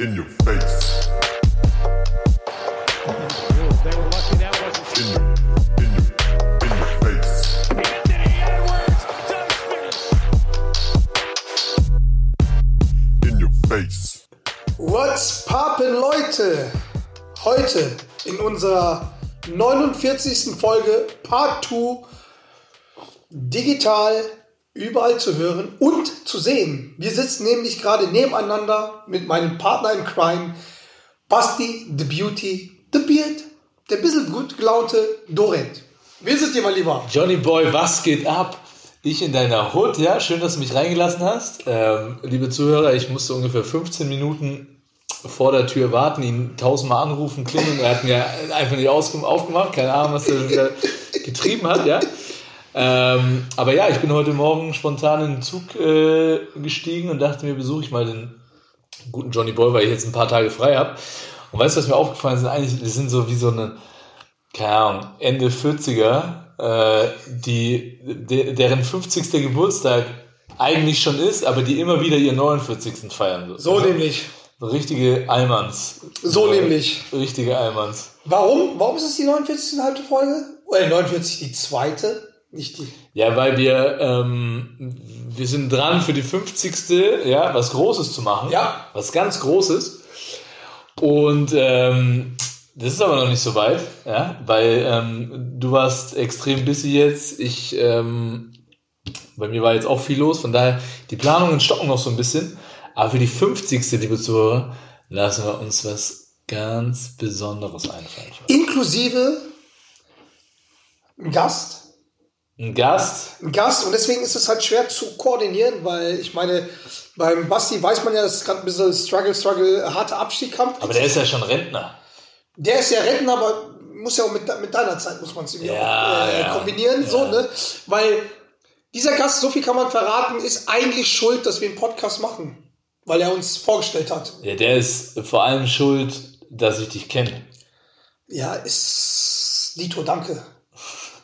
In your face. What's poppin', Leute? Heute in unserer 49. Folge Part 2 digital überall zu hören und zu sehen. Wir sitzen nämlich gerade nebeneinander mit meinem Partner in Crime, Basti, The Beauty, The Beard, der bisschen gut gelaunte Dorent. Wie sind ihr mal lieber? Johnny Boy, was geht ab? Ich in deiner Hood, ja, schön, dass du mich reingelassen hast. Ähm, liebe Zuhörer, ich musste ungefähr 15 Minuten vor der Tür warten, ihn tausendmal anrufen, klingeln. Er hat mir einfach nicht aufgemacht, keine Ahnung, was er getrieben hat, ja. Ähm, aber ja, ich bin heute Morgen spontan in den Zug äh, gestiegen und dachte mir, besuche ich mal den guten Johnny Boy, weil ich jetzt ein paar Tage frei habe. Und weißt du, was mir aufgefallen ist? Eigentlich, wir sind so wie so eine, keine Ahnung, Ende 40er, äh, die, de, deren 50. Geburtstag eigentlich schon ist, aber die immer wieder ihren 49. feiern. So nämlich. So richtige Allmanns. So nämlich. Richtige Allmanns. Warum? Warum ist es die 49. halbe Folge? Oder 49 die zweite? Nicht die. Ja, weil wir, ähm, wir sind dran für die 50. Ja, was Großes zu machen. Ja. Was ganz Großes. Und ähm, das ist aber noch nicht so weit, ja, weil ähm, du warst extrem busy jetzt. Ich, ähm, bei mir war jetzt auch viel los, von daher die Planungen stocken noch so ein bisschen. Aber für die 50. liebe Zuhörer, lassen wir uns was ganz Besonderes einfallen. Inklusive Gast. Ein Gast, Ein Gast und deswegen ist es halt schwer zu koordinieren, weil ich meine, beim Basti weiß man ja, dass es gerade ein bisschen Struggle, Struggle, harter Abstiegskampf. aber der ist ja schon Rentner. Der ist ja retten, aber muss ja auch mit, mit deiner Zeit muss man es irgendwie Ja, auch, äh, ja. kombinieren, Ja. so, ne? Weil dieser Gast, so viel kann man verraten, ist eigentlich schuld, dass wir einen Podcast machen. Weil er uns vorgestellt hat. Ja, der ist vor allem schuld, dass ich dich kenne. Ja, ist Dito, danke.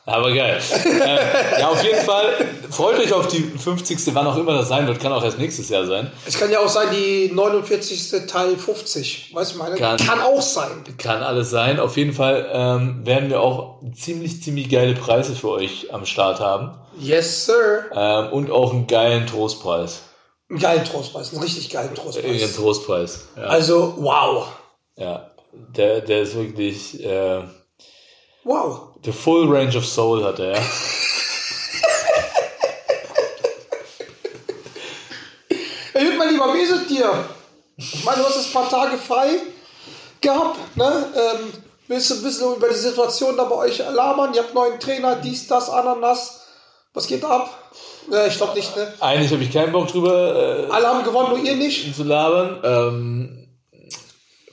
Aber geil. äh, ja, auf jeden Fall freut euch auf die 50. wann auch immer das sein wird. Kann auch erst nächstes Jahr sein. Es kann ja auch sein, die 49. Teil 50. Weißt du, meine? Kann. kann auch sein. Kann alles sein. Auf jeden Fall ähm, werden wir auch ziemlich, ziemlich geile Preise für euch am Start haben. Yes, sir. Ähm, und auch einen geilen Trostpreis. Einen geilen Trostpreis, einen richtig geilen Trostpreis. Trostpreis. Ja, Also, wow. ja. Der, der ist wirklich äh, Wow. The full range of soul hat er. Hey, gut, mein Lieber, wie ist es dir? Ich meine, du hast jetzt ein paar Tage frei gehabt, ne? Ähm, willst du ein bisschen über die Situation da bei euch labern? Ihr habt neuen Trainer, dies, das, Ananas. Was geht ab? Ja, ich glaube nicht, ne? Eigentlich habe ich keinen Bock drüber äh, Alle haben gewonnen, nur ihr nicht. zu labern. Ähm,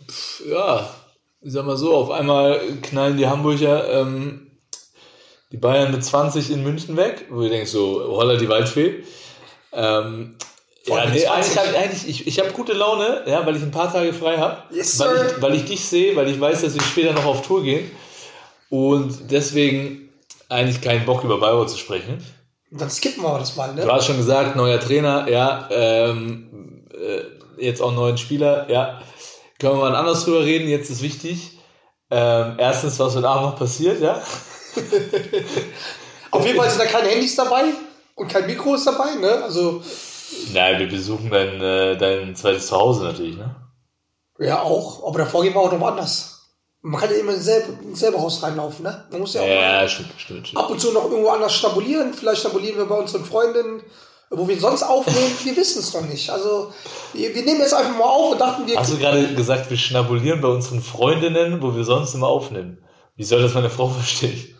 pf, ja, ich sag mal so, auf einmal knallen die Hamburger ähm, die Bayern mit 20 in München weg, wo du denkst so, holla die Waldfee. Ähm, ja, nee, 20. eigentlich, hab- eigentlich ich, ich habe gute Laune, ja, weil ich ein paar Tage frei habe, Yes, weil, ich, weil ich dich sehe, weil ich weiß, dass wir später noch auf Tour gehen und deswegen eigentlich keinen Bock über Bayreuth zu sprechen. Dann skippen wir das mal, Du ne? hast schon gesagt, neuer Trainer, ja, ähm, äh, jetzt auch neuen Spieler, ja. Können wir mal anders drüber reden, jetzt ist wichtig. Ähm, erstens, was heute Abend noch passiert, ja. Auf jeden Fall sind da keine Handys dabei und kein Mikro ist dabei, ne? Also, Nein, wir besuchen dein, äh, dein zweites Zuhause natürlich, ne? ja, auch. Aber davor gehen wir auch noch woanders. Man kann ja immer ins selbe, ins selbe Haus reinlaufen, ne? Man muss ja auch mal Ja, stimmt, stimmt, stimmt. ab und zu noch irgendwo anders schnabulieren. Vielleicht schnabulieren wir bei unseren Freundinnen, wo wir sonst aufnehmen. Wir wissen es noch nicht. Also, wir, wir nehmen jetzt einfach mal auf und dachten, wir. Hast du gerade gesagt, wir schnabulieren bei unseren Freundinnen, wo wir sonst immer aufnehmen? Wie soll das meine Frau verstehen?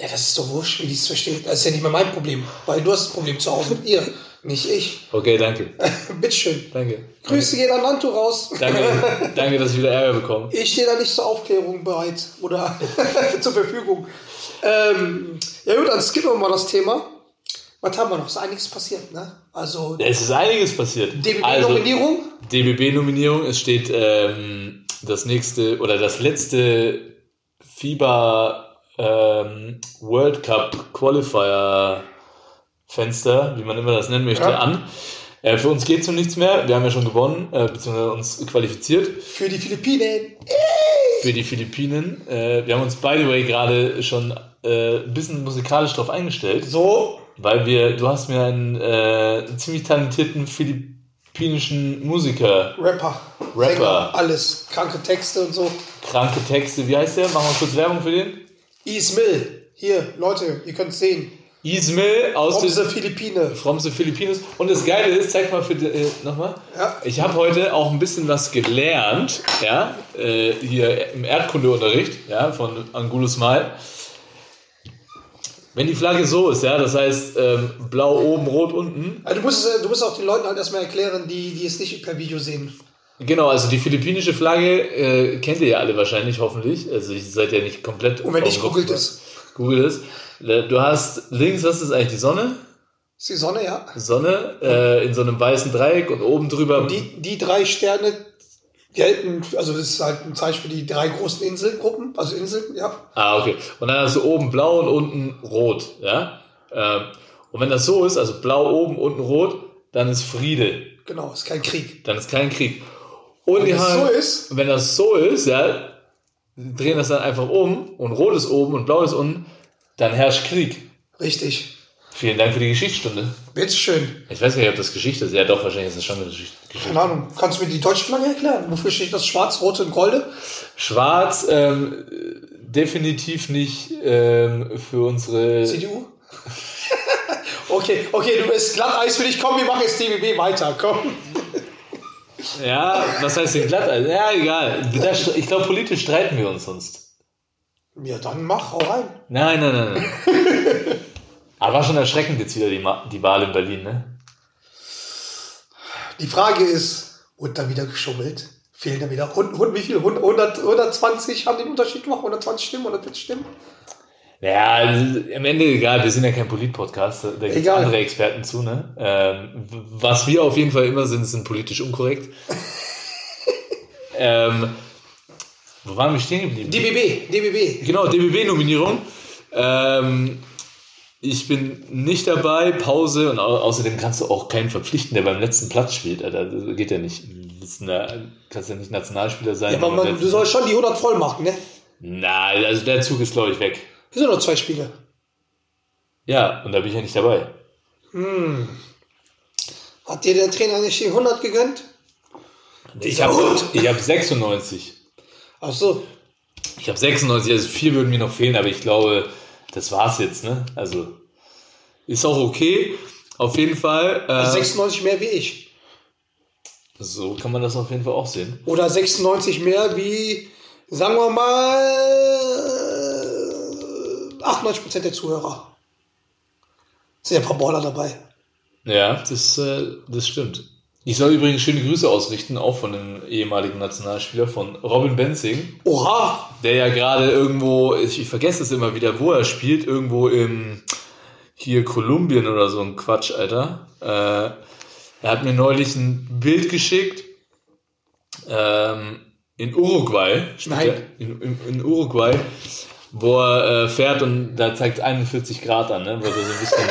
Ja, das ist doch wurscht, wie die es versteht. Das ist ja nicht mehr mein Problem. Weil du hast ein Problem zu Hause mit ihr, nicht ich. Okay, danke. Bitteschön. Danke. Grüße gehen an Nanto raus. Danke, danke, dass ich wieder Ärger bekomme. Ich stehe da nicht zur Aufklärung bereit oder zur Verfügung. Ähm, ja gut, dann skippen wir mal das Thema. Was haben wir noch? Ist einiges passiert, ne? Also Es ist einiges passiert. Also, DBB-Nominierung. DBB-Nominierung. Es steht ähm, das nächste oder das letzte FIBA ähm, World Cup Qualifier Fenster, wie man immer das nennen möchte, Ja. an. Äh, für uns geht es um nichts mehr. Wir haben ja schon gewonnen, äh, beziehungsweise uns qualifiziert Für die Philippinen. für die Philippinen. Äh, wir haben uns, by the way, gerade schon äh, ein bisschen musikalisch drauf eingestellt, So, weil wir, du hast mir einen äh, ziemlich talentierten philippinischen Musiker, Rapper. Rapper. Sänger, alles. Kranke Texte und so. kranke Texte, wie heißt der? Machen wir kurz Werbung für den. Ismail. Hier, Leute, ihr könnt sehen. Ismail aus der Philippine. From the Philippines. Und das Geile ist, zeig mal für äh, nochmal. Ja. Ich habe heute auch ein bisschen was gelernt, ja, äh, hier im Erdkundeunterricht, ja, von Angulo Smile. Wenn die Flagge so ist, ja, das heißt ähm, blau oben, rot unten. Also du musst, es, äh, du musst auch den Leuten halt erstmal erklären, die, die es nicht per Video sehen. Genau, also die philippinische Flagge äh, kennt ihr ja alle wahrscheinlich, hoffentlich. Also ihr seid ja nicht komplett. Und wenn nicht, auf- googelt es. Googelt es. Äh, Du hast links, was ist eigentlich die Sonne? Ist die Sonne, ja. Sonne äh, in so einem weißen Dreieck und oben drüber Die, die drei Sterne gelten, also das ist halt ein Zeichen für die drei großen Inselgruppen, also Inseln, ja. Ah, okay. Und dann hast du oben blau und unten rot, ja? Ähm, und wenn das so ist, also blau oben, unten rot, dann ist Friede. Genau, ist kein Krieg. Dann ist kein Krieg. Und Wenn die es haben- so ist, wenn das so ist, ja, drehen das dann einfach um und rot ist oben und blau ist unten, dann herrscht Krieg. richtig. Vielen Dank für die Geschichtsstunde. Bitteschön. Ich weiß gar nicht, ob das Geschichte ist. Ja, doch, wahrscheinlich ist das schon eine Geschichte. Keine Ahnung. Kannst du mir die deutsche Flagge erklären? Wofür steht das Schwarz, Rote und Golde? Schwarz, ähm, definitiv nicht ähm, für unsere. CDU? okay, okay, du bist Glatteis für dich. Komm, wir machen jetzt DBB weiter. Komm. Ja, was heißt denn glatt? Ja, egal. Ich glaube, politisch streiten wir uns sonst. Ja, dann mach, hau rein. Nein, nein, nein. nein. Aber war schon erschreckend jetzt wieder die, die Wahl in Berlin, ne? Die Frage ist, wurde da wieder geschummelt? Fehlen da wieder, hund, hund, wie viel? 100, 120 haben den Unterschied gemacht? 120 Stimmen, 140 Stimmen? Ja, also, am Ende egal, wir sind ja kein Polit-Podcast, da gibt es andere Experten zu, ne? Ähm, was wir auf jeden Fall immer sind, sind politisch unkorrekt. ähm, wo waren wir stehen geblieben? DBB, DBB. Genau, DBB-Nominierung. Ähm, ich bin nicht dabei, Pause und au außerdem kannst du auch keinen verpflichten, der beim letzten Platz spielt. Alter. Das geht ja nicht. Du eine, kannst ja nicht Nationalspieler sein. Ja, aber man, du sollst schon die 100 voll machen, ne? Na, also der Zug ist, glaube ich, weg. Das sind nur zwei Spiele. Ja, und da bin ich ja nicht dabei. Hat dir der Trainer nicht die 100 gegönnt? Ich habe hab 96. Ach so. Ich habe 96, also vier würden mir noch fehlen, aber ich glaube, das war's jetzt, ne? Also ist auch okay. Auf jeden Fall. Äh, 96 mehr wie ich. so kann man das auf jeden Fall auch sehen. Oder 96 mehr wie, sagen wir mal, 98% der Zuhörer. Sind ja ein paar Baller dabei. Ja, das, äh, das stimmt. Ich soll übrigens schöne Grüße ausrichten, auch von einem ehemaligen Nationalspieler, von Robin Benzing, Oha! der ja gerade irgendwo, ich, ich vergesse es immer wieder, wo er spielt, irgendwo im hier Kolumbien oder so ein Quatsch, Alter. Äh, er hat mir neulich ein Bild geschickt ähm, in Uruguay, Nein. in, in, in Uruguay, wo er äh, fährt und da zeigt 41 Grad an, ne? Weil er so ein bisschen,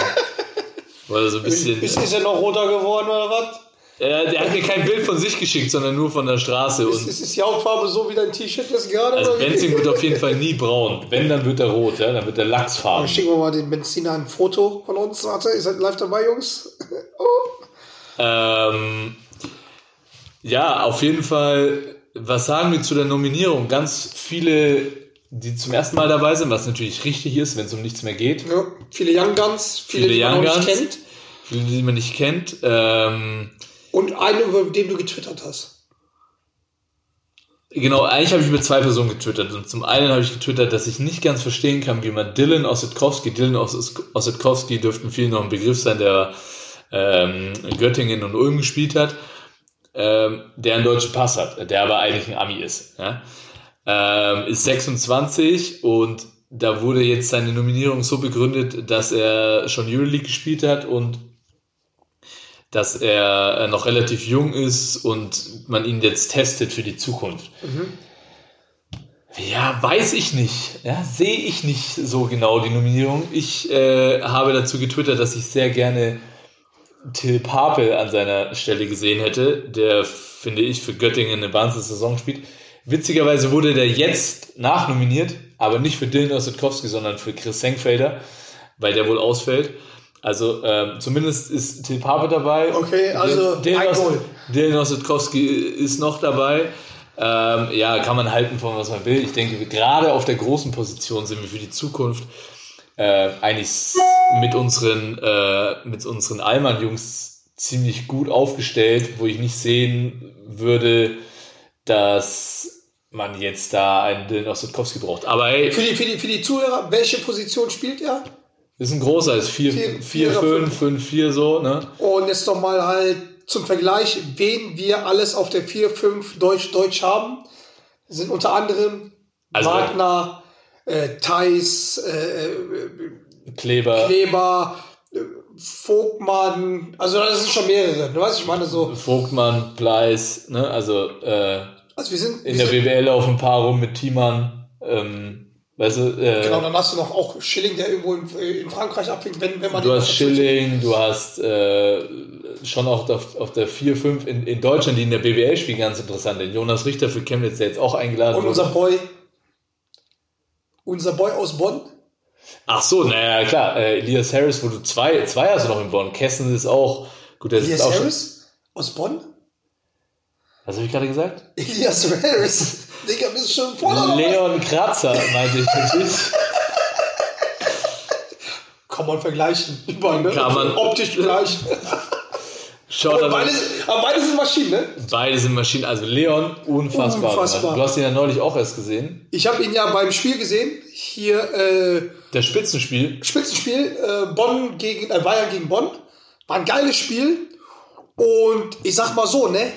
weil er so ein bisschen Ist, ist er noch roter geworden oder was? Äh, der hat mir kein Bild von sich geschickt, sondern nur von der Straße. Ist, ist, ist die Hautfarbe so wie dein T-Shirt jetzt gerade? also? Benzing wird auf jeden Fall nie braun. Wenn, dann wird er rot, ja? dann wird er Dann lachsfarben. schicken wir mal den Benziner ein Foto von uns. Warte, ihr seid live dabei, Jungs. Oh. Ähm, ja, auf jeden Fall, was sagen wir zu der Nominierung? Ganz viele, die zum ersten Mal dabei sind, was natürlich richtig ist, wenn es um nichts mehr geht. Ja, viele Young Guns, viele, Viele die man Young nicht Guns. kennt. Viele, die man nicht kennt. Ähm, Und einen, über den du getwittert hast. Genau, eigentlich habe ich über zwei Personen getwittert. Und zum einen habe ich getwittert, dass ich nicht ganz verstehen kann, wie man Dylan Ossetkowski, Dylan Oss- Ossetkowski dürften vielen noch ein Begriff sein, der ähm, in Göttingen und Ulm gespielt hat, ähm, der einen deutschen Pass hat, der aber eigentlich ein Ami ist. Ja? Ähm, ist 26 und da wurde jetzt seine Nominierung so begründet, dass er schon Euroleague gespielt hat und dass er äh, noch relativ jung ist und man ihn jetzt testet für die Zukunft. Ja, weiß ich nicht. Ja, sehe ich nicht so genau die Nominierung. Ich äh, habe dazu getwittert, dass ich sehr gerne Till Papel an seiner Stelle gesehen hätte, der, finde ich, für Göttingen eine Wahnsinns-Saison spielt. Witzigerweise wurde der jetzt nachnominiert, aber nicht für Dylan Ossetkowski, sondern für Chris Senkfelder, weil der wohl ausfällt. Also ähm, zumindest ist Till Papel dabei. Okay, also Dylan, ein Os- Goal. Dylan Ossetkowski ist noch dabei. Ähm, ja, kann man halten von was man will. Ich denke, gerade auf der großen Position sind wir für die Zukunft äh, eigentlich mit unseren, äh, mit unseren Allmann-Jungs ziemlich gut aufgestellt, wo ich nicht sehen würde, dass man jetzt da einen Dylan Ossetkowski braucht. Aber hey, Für die, für, die, für die Zuhörer, welche Position spielt er? Ist ein großer, ist 4, Vier- 4, Vierer, 5, 5, 4 so, ne? Und jetzt doch mal halt zum Vergleich, wen wir alles auf der 4-5 Deutsch-Deutsch haben. Sind unter anderem Also- Wagner, äh, Theis, äh, Kleber, Kleber, äh, Vogtmann, also das sind schon mehrere, du weißt, ich meine so, Vogtmann, Bleis, ne? Also äh, also wir sind, in wir der sind BWL auf ein paar rum mit Thiemann, ähm, weißt du, äh, genau, dann hast du noch auch Schilling, der irgendwo in, in Frankreich abhängt, wenn, wenn man Du hast Schilling, du hast äh, schon auch auf, auf der 4-5 in, in Deutschland, die in der BWL spielen, ganz interessant. Den Jonas Richter für Chemnitz, der jetzt auch eingeladen Und wurde. unser Boy, unser Boy aus Bonn, Ach so, naja, klar. Äh, Elias Harris, wo du zwei, zwei hast du noch in Bonn. Kessen ist auch, gut, der ist Elias auch schon. Harris aus Bonn? Was habe ich gerade gesagt? Elias Harris, Digga, bist du schon voll? Leon Kratzer, meinte ich natürlich. Kann man vergleichen. Überall, ne? Kann man. Optisch gleich. Schaut aber, beide, aber beide sind Maschinen, ne? beide sind Maschinen. Also Leon, unfassbar. Unfassbar. Du hast ihn ja neulich auch erst gesehen. Ich habe ihn ja beim Spiel gesehen. Hier äh, Das Spitzenspiel. Spitzenspiel, äh, Bonn gegen äh, Bayern gegen Bonn. War ein geiles Spiel. Und ich sag mal so, ne?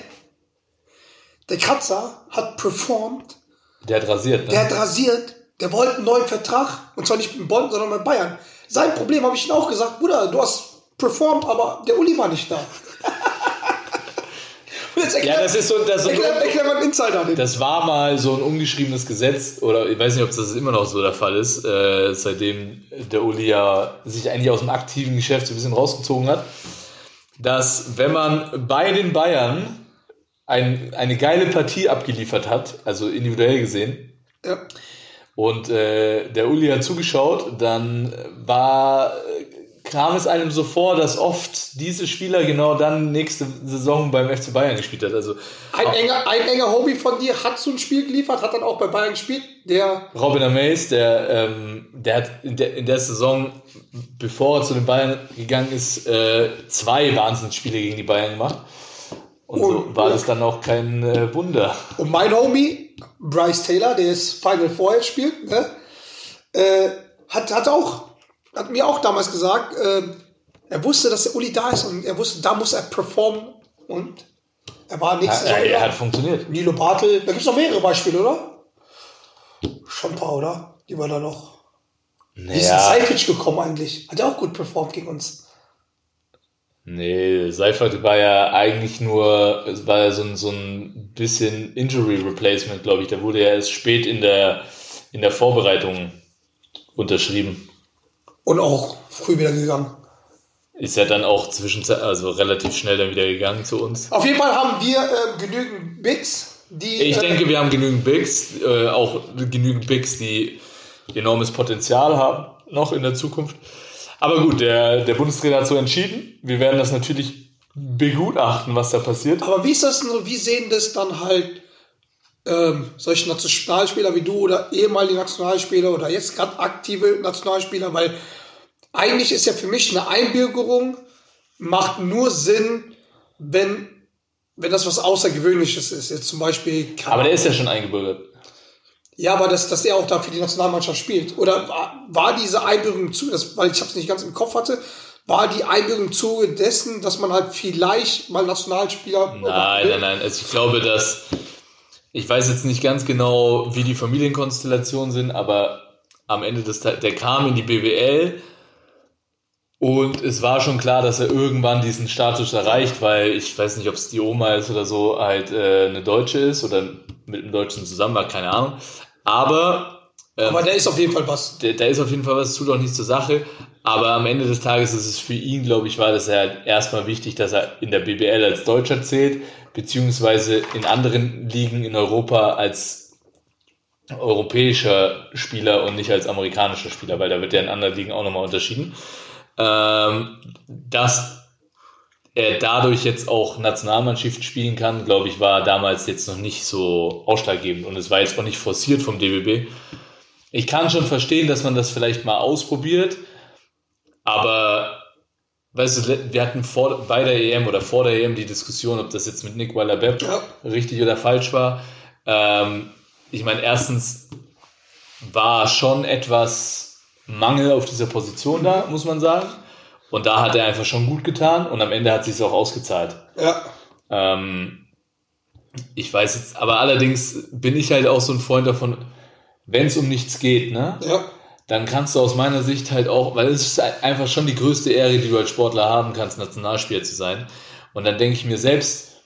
Der Kratzer hat performt, Der hat rasiert, ne? der hat rasiert, der wollte einen neuen Vertrag. Und zwar nicht mit Bonn, sondern mit Bayern. Sein Problem habe ich ihm auch gesagt, Bruder, du hast performt, aber der Uli war nicht da. Und jetzt erklär, ja, das ist so, das ist so erklär, erklär mal einen Insider. Den. Das war mal so ein ungeschriebenes Gesetz, oder ich weiß nicht, ob das immer noch so der Fall ist, äh, seitdem der Uli ja sich eigentlich aus dem aktiven Geschäft so ein bisschen rausgezogen hat, dass wenn man bei den Bayern ein, eine geile Partie abgeliefert hat, also individuell gesehen, Ja. und äh, der Uli hat zugeschaut, dann war, kam es einem so vor, dass oft diese Spieler genau dann nächste Saison beim FC Bayern gespielt hat. Also Ein enger, ein enger Hobby von dir hat so ein Spiel geliefert, hat dann auch bei Bayern gespielt. Der Robin Amaze, der, ähm, der hat in der, in der Saison, bevor er zu den Bayern gegangen ist, äh, zwei Wahnsinnsspiele gegen die Bayern gemacht. Und so Und- war das dann auch kein äh, Wunder. Und mein Homie, Bryce Taylor, der jetzt Final Four jetzt spielt, ne, äh, hat, hat auch, hat mir auch damals gesagt, äh, er wusste, dass der Uli da ist und er wusste, da muss er performen und er war Er, Saison er hat funktioniert. Nilo Bartel, da gibt es noch mehrere Beispiele, oder? Schon ein paar, oder? Die war da noch. Wie ist Seific gekommen eigentlich? Hat er auch gut performt gegen uns. Nee, Seifert war ja eigentlich nur, es war ja so ein, so ein bisschen Injury Replacement, glaube ich. Der wurde ja erst spät in der, in der Vorbereitung unterschrieben. Und auch früh wieder gegangen. Ist ja dann auch zwischenzeit, also relativ schnell dann wieder gegangen zu uns. Auf jeden Fall haben wir äh, genügend Bigs, die. Ich äh, denke, wir haben genügend Bigs, äh, auch genügend Bigs, die enormes Potenzial haben, noch in der Zukunft. Aber gut, der, der Bundestrainer hat so entschieden. Wir werden das natürlich begutachten, was da passiert. Aber wie ist das denn so? Wie sehen das dann halt ähm, solche Nationalspieler wie du oder ehemalige Nationalspieler oder jetzt gerade aktive Nationalspieler? Weil eigentlich ist ja für mich eine Einbürgerung macht nur Sinn, wenn, wenn das was Außergewöhnliches ist. Jetzt zum Beispiel. Aber der ist ja schon eingebürgert. Ja, aber dass, dass er auch da für die Nationalmannschaft spielt. Oder war, war diese Einbürgerung zu, das, weil ich es nicht ganz im Kopf hatte, war die Einbürgerung Zuge dessen, dass man halt vielleicht mal Nationalspieler. Nein, nein, nein. Also ich glaube, dass ich weiß jetzt nicht ganz genau, wie die Familienkonstellationen sind, aber am Ende des Tages, der kam in die BWL und es war schon klar, dass er irgendwann diesen Status erreicht, weil ich weiß nicht, ob es die Oma ist oder so, halt äh, eine Deutsche ist oder mit einem Deutschen zusammen war, keine Ahnung. Aber Aber der ist auf jeden Fall was. da, da ist auf jeden Fall was, tut auch nichts zur Sache. Aber am Ende des Tages ist es für ihn, glaube ich, war das ja erstmal wichtig, dass er in der BBL als Deutscher zählt, beziehungsweise in anderen Ligen in Europa als europäischer Spieler und nicht als amerikanischer Spieler, weil da wird ja in anderen Ligen auch nochmal unterschieden. Ähm, dass er dadurch jetzt auch Nationalmannschaft spielen kann, glaube ich, war damals jetzt noch nicht so ausschlaggebend und es war jetzt auch nicht forciert vom DBB. Ich kann schon verstehen, dass man das vielleicht mal ausprobiert, aber weißt du, wir hatten vor, bei der EM oder vor der EM die Diskussion, ob das jetzt mit Nick Waller-Bepp Ja. richtig oder falsch war. Ähm, ich meine, erstens war schon etwas Mangel auf dieser Position da, muss man sagen. Und da hat er einfach schon gut getan und am Ende hat sich auch ausgezahlt. Ja. Ähm, ich weiß jetzt, aber allerdings bin ich halt auch so ein Freund davon, wenn es um nichts geht, ne? Ja. Dann kannst du aus meiner Sicht halt auch, weil es ist einfach schon die größte Ehre, die du als Sportler haben kannst, Nationalspieler zu sein. Und dann denke ich mir selbst,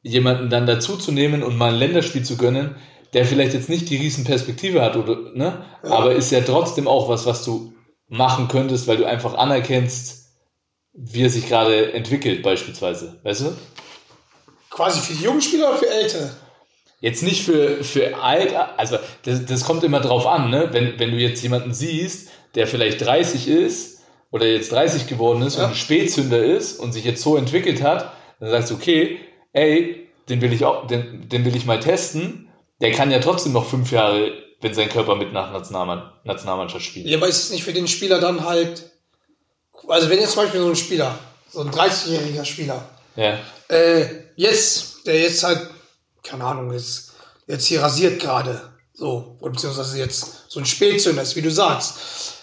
jemanden dann dazu zu nehmen und mal ein Länderspiel zu gönnen, der vielleicht jetzt nicht die riesen Perspektive hat, oder, ne? aber ist ja trotzdem auch was, was du machen könntest, weil du einfach anerkennst, wie er sich gerade entwickelt, beispielsweise. Weißt du? Quasi für die jungen Spieler oder für ältere? Jetzt nicht für, für alt, also das, das kommt immer drauf an, ne? Wenn, wenn du jetzt jemanden siehst, der vielleicht 30 ist oder jetzt 30 geworden ist Ja. und ein Spätzünder ist und sich jetzt so entwickelt hat, dann sagst du, okay, ey, den will ich auch, den, den will ich mal testen. Der kann ja trotzdem noch fünf Jahre, wenn sein Körper mit nach Nationalmann, Nationalmannschaft spielt. Ja, aber ist es nicht für den Spieler dann halt. Also, wenn jetzt zum Beispiel so ein Spieler, so ein 30-jähriger Spieler, Ja. äh, jetzt, der jetzt halt, keine Ahnung, ist jetzt hier rasiert gerade, so, oder beziehungsweise jetzt so ein Spätzünder ist, wie du sagst.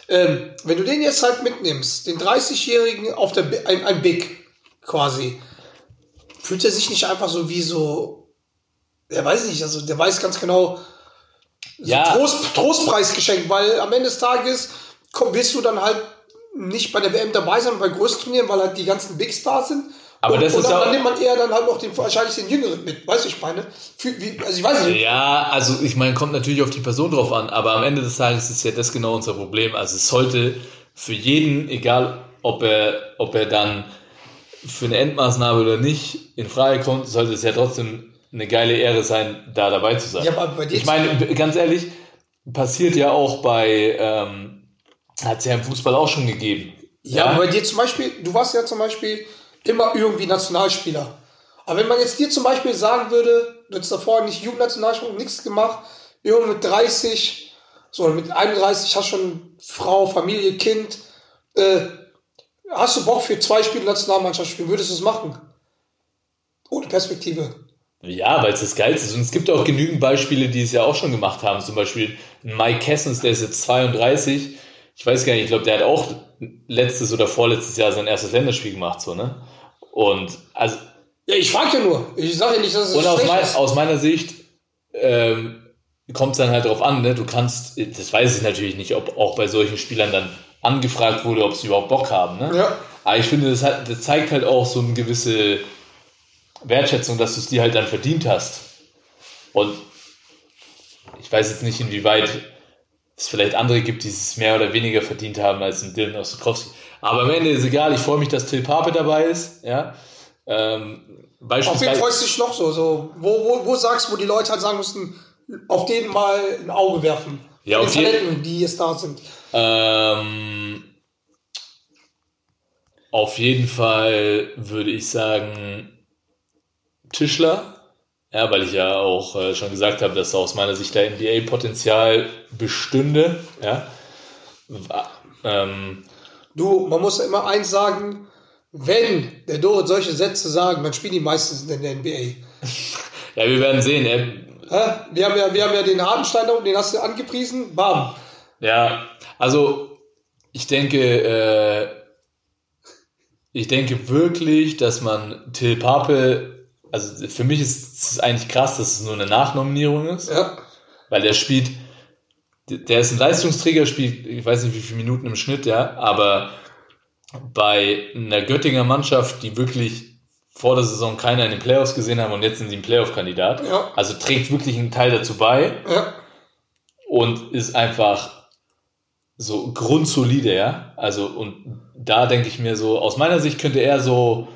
Ähm, wenn du den jetzt halt mitnimmst, den 30-Jährigen auf der, ein, ein Big quasi, fühlt er sich nicht einfach so wie so, er weiß nicht, also der weiß ganz genau, Ja. Trost, Trostpreis geschenkt, weil am Ende des Tages komm, wirst du dann halt nicht bei der WM dabei sein, bei größten Turnieren, weil halt die ganzen Big Stars sind. Aber und, das und ist dann, dann nimmt man eher dann halt noch den, wahrscheinlich den Jüngeren mit, weißt du, ich meine? Für, wie, also ich weiß nicht. Ja, also ich meine, kommt natürlich auf die Person drauf an, aber am Ende des Tages ist ja das genau unser Problem. Also es sollte für jeden, egal ob er, ob er dann für eine Endmaßnahme oder nicht in Frage kommt, sollte es ja trotzdem eine geile Ehre sein, da dabei zu sein. Ja, aber bei dir ich meine, ganz ehrlich, passiert ja auch bei, ähm, hat es ja im Fußball auch schon gegeben. Ja, aber bei dir zum Beispiel, du warst ja zum Beispiel immer irgendwie Nationalspieler. Aber wenn man jetzt dir zum Beispiel sagen würde, du hättest davor nicht Jugendnationalspieler, nichts gemacht, irgendwo mit 30, so mit 31 hast schon Frau, Familie, Kind, äh, hast du Bock für zwei Spiele Nationalmannschaft spielen, würdest du es machen? Ohne Perspektive. Ja, weil es das Geilste ist. Und es gibt auch genügend Beispiele, die es ja auch schon gemacht haben. Zum Beispiel Mike Kessens, der ist jetzt 32. Ich weiß gar nicht, ich glaube, der hat auch letztes oder vorletztes Jahr sein erstes Länderspiel gemacht, so, ne? Und, also, Ja, ich frage ja nur. Ich sage ja nicht, dass es und aus, mein, ist. aus meiner Sicht ähm, kommt es dann halt drauf an, ne? Du kannst, das weiß ich natürlich nicht, ob auch bei solchen Spielern dann angefragt wurde, ob sie überhaupt Bock haben, ne? Ja. Aber ich finde, das, hat, das zeigt halt auch so eine gewisse Wertschätzung, dass du es dir halt dann verdient hast. Und ich weiß jetzt nicht, inwieweit es vielleicht andere gibt, die es mehr oder weniger verdient haben als ein Dylan Ostrowski. Aber am Ende ist egal, ich freue mich, dass Till Pape dabei ist. Ja? Ähm, Auf wen beispielsweise, freust du dich noch so? so wo, wo, wo sagst du, wo die Leute halt sagen müssten, auf den mal ein Auge werfen? Ja, auf je- Talenten, die jetzt da sind. ähm, auf jeden Fall würde ich sagen Tischler. Ja, weil ich ja auch äh, schon gesagt habe, dass aus meiner Sicht der NBA-Potenzial bestünde. Ja. Ähm, Du, man muss ja immer eins sagen, wenn der Dorit solche Sätze sagen, dann spielen die meistens in der NBA. ja, wir werden sehen. Hä? Wir haben ja, wir haben ja den Hartenstein da oben, den hast du angepriesen, bam. Ja, also ich denke, äh, ich denke wirklich, dass man Till Pape, also für mich ist es eigentlich krass, dass es nur eine Nachnominierung ist, Ja. weil der spielt, der ist ein Leistungsträger, spielt, ich weiß nicht wie viele Minuten im Schnitt, ja, aber bei einer Göttinger Mannschaft, die wirklich vor der Saison keiner in den Playoffs gesehen haben und jetzt sind sie ein Playoff-Kandidat, Ja. also trägt wirklich einen Teil dazu bei. Ja. und ist einfach so grundsolide, ja. Also, und da denke ich mir so, aus meiner Sicht könnte er so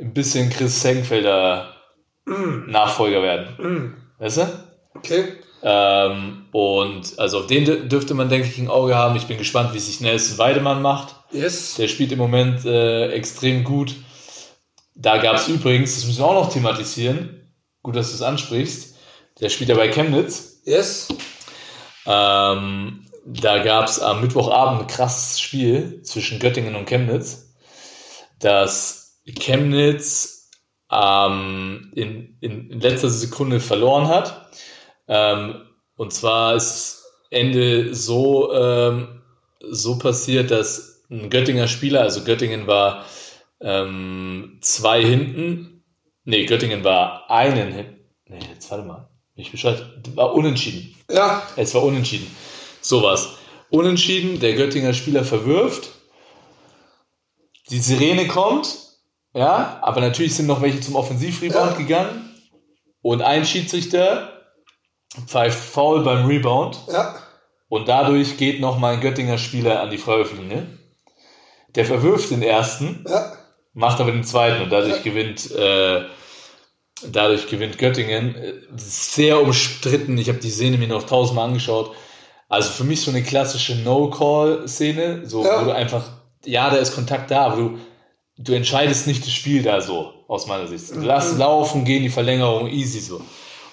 ein bisschen Chris Senkfelder Nachfolger werden. Weißt du? Okay. Ähm, und also auf den dür- dürfte man, denke ich, ein Auge haben. Ich bin gespannt, wie sich Nelson Weidemann macht. Yes. Der spielt im Moment äh, extrem gut. Da gab es übrigens, das müssen wir auch noch thematisieren, gut, dass du es ansprichst, der spielt ja bei Chemnitz. Yes. Ähm, da gab es am Mittwochabend ein krasses Spiel zwischen Göttingen und Chemnitz, das Chemnitz ähm, in, in, in letzter Sekunde verloren hat. Ähm, und zwar ist Ende so, ähm, so passiert, dass ein Göttinger Spieler, also Göttingen war ähm, zwei hinten, nee, Göttingen war einen hinten, nee, jetzt warte mal, ich Bescheid, war unentschieden. Ja. Es war unentschieden. Sowas. Unentschieden, der Göttinger Spieler verwirft. Die Sirene kommt. Ja, aber natürlich sind noch welche zum Offensivrebound Ja. gegangen. Und ein Schiedsrichter pfeift faul beim Rebound. Ja. Und dadurch geht nochmal ein Göttinger Spieler an die Freiwurflinie. Der verwirft den ersten Ja. macht aber den zweiten und dadurch gewinnt äh, dadurch gewinnt Göttingen. Sehr umstritten. Ich habe die Szene mir noch tausendmal angeschaut. Also für mich so eine klassische No-Call-Szene, so Ja. wo du einfach, ja, da ist Kontakt da, aber du, du entscheidest nicht das Spiel da so, aus meiner Sicht. Mhm. Lass laufen, gehen die Verlängerung, easy so.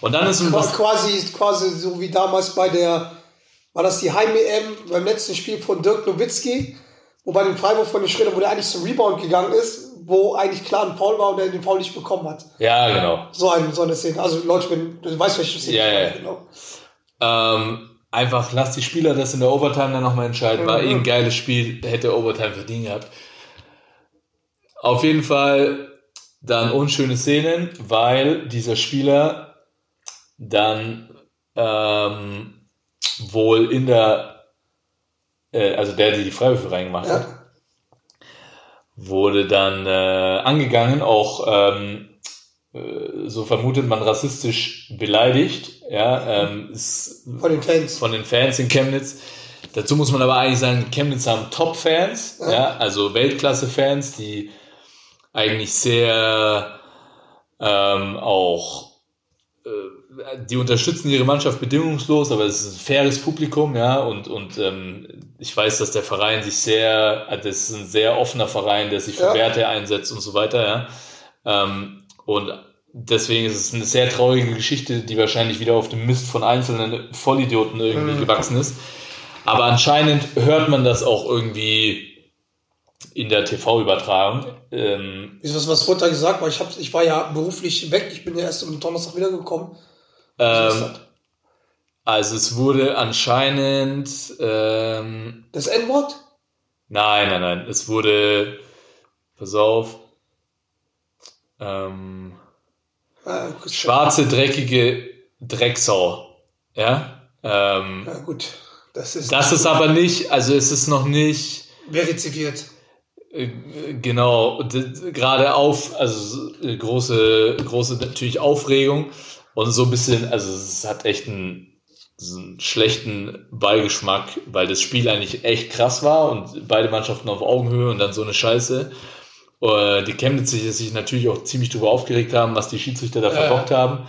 Und dann ist was, Quasi, quasi so wie damals bei der, war das die Heim-EM beim letzten Spiel von Dirk Nowitzki, wo bei dem Freiburg von den Schröder, wo der eigentlich zum Rebound gegangen ist, wo eigentlich klar ein Foul war und der den Foul nicht bekommen hat. ja, genau. So, ein, so eine Szene. Also Leute, wenn, du weißt, welche Szene Ja, ja. genau. Ähm, einfach lass die Spieler das in der Overtime dann nochmal entscheiden. War eh ein geiles Spiel, hätte Overtime verdient gehabt. Auf jeden Fall dann unschöne Szenen, weil dieser Spieler dann ähm, wohl in der, äh, also der, der die Freiwürfe reingemacht hat, Ja. wurde dann äh, angegangen, auch ähm, äh, so vermutet man rassistisch beleidigt. Ja, ähm, ist Von den Fans. von den Fans in Chemnitz. Dazu muss man aber eigentlich sagen, Chemnitz haben Top-Fans, ja. also Weltklasse-Fans, die eigentlich sehr ähm, auch äh, die unterstützen ihre Mannschaft bedingungslos, aber es ist ein faires Publikum, ja, und, und ähm, ich weiß, dass der Verein sich sehr, also das ist ein sehr offener Verein, der sich für Ja. Werte einsetzt und so weiter, ja. Ähm, und deswegen ist es eine sehr traurige Geschichte, die wahrscheinlich wieder auf dem Mist von einzelnen Vollidioten irgendwie gewachsen ist. Aber anscheinend hört man das auch irgendwie in der TV-Übertragung. Ähm, Wieso, was, was wurde da gesagt? Weil ich, hab, ich war ja beruflich weg. Ich bin ja erst am Donnerstag wiedergekommen. Was ähm, also es wurde anscheinend, ähm, Das N-Wort? nein, nein, nein, es wurde, pass auf, ähm, Ah, schwarze, dreckige Drecksau. Ja, ähm, Ja, gut. Das ist das ist aber nicht, also es ist noch nicht, verifiziert. Äh, Genau, gerade auf, also äh, große, große natürlich Aufregung und so ein bisschen, also es hat echt einen, so einen schlechten Beigeschmack, weil das Spiel eigentlich echt krass war und beide Mannschaften auf Augenhöhe und dann so eine Scheiße. Äh, Die Chemnitz sich natürlich auch ziemlich drüber aufgeregt haben, was die Schiedsrichter da verbockt haben.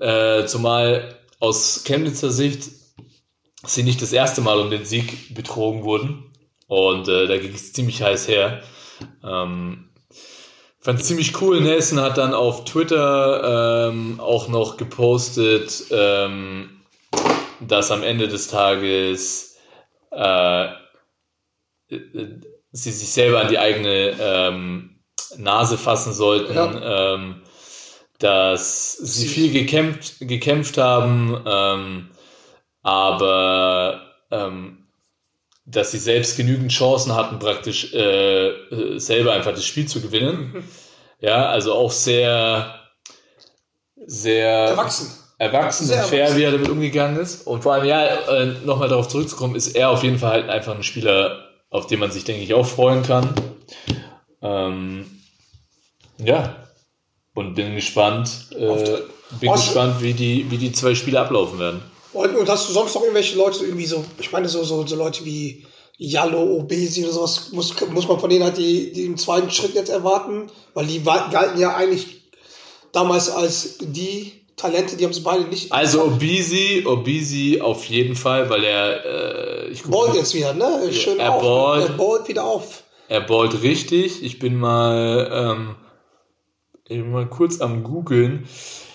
Äh, zumal aus Chemnitzer Sicht sie nicht das erste Mal um den Sieg betrogen wurden. Und äh, da ging es ziemlich heiß her. Ähm, fand ziemlich cool. Nelson hat dann auf Twitter ähm, auch noch gepostet, ähm, dass am Ende des Tages äh, äh, sie sich selber an die eigene ähm, Nase fassen sollten, Ja. ähm, dass sie viel gekämpft, gekämpft haben, ähm, aber ähm, dass sie selbst genügend Chancen hatten, praktisch äh, äh, selber einfach das Spiel zu gewinnen. Ja, also auch sehr, sehr Erwachsen. erwachsen Sehr und fair, erwachsen. wie er damit umgegangen ist. Und vor allem, ja, äh, nochmal darauf zurückzukommen, ist er auf jeden Fall halt einfach ein Spieler, auf den man sich, denke ich, auch freuen kann. Ähm, ja. Und bin gespannt, äh, bin gespannt, wie die, wie die zwei Spiele ablaufen werden. Und, und hast du sonst noch irgendwelche Leute, irgendwie so, ich meine, so, so, so Leute wie Jallo, Obesi oder sowas, muss, muss man von denen halt die, die den zweiten Schritt jetzt erwarten? Weil die galten ja eigentlich damals als die Talente, die haben es beide nicht. Also Obisi, Obisi auf jeden Fall, weil er, äh, ich ballt jetzt wieder, ne? Schön er auf. ballt. Er ballt wieder auf. er ballt richtig. Ich bin mal, ähm, bin mal kurz am googeln.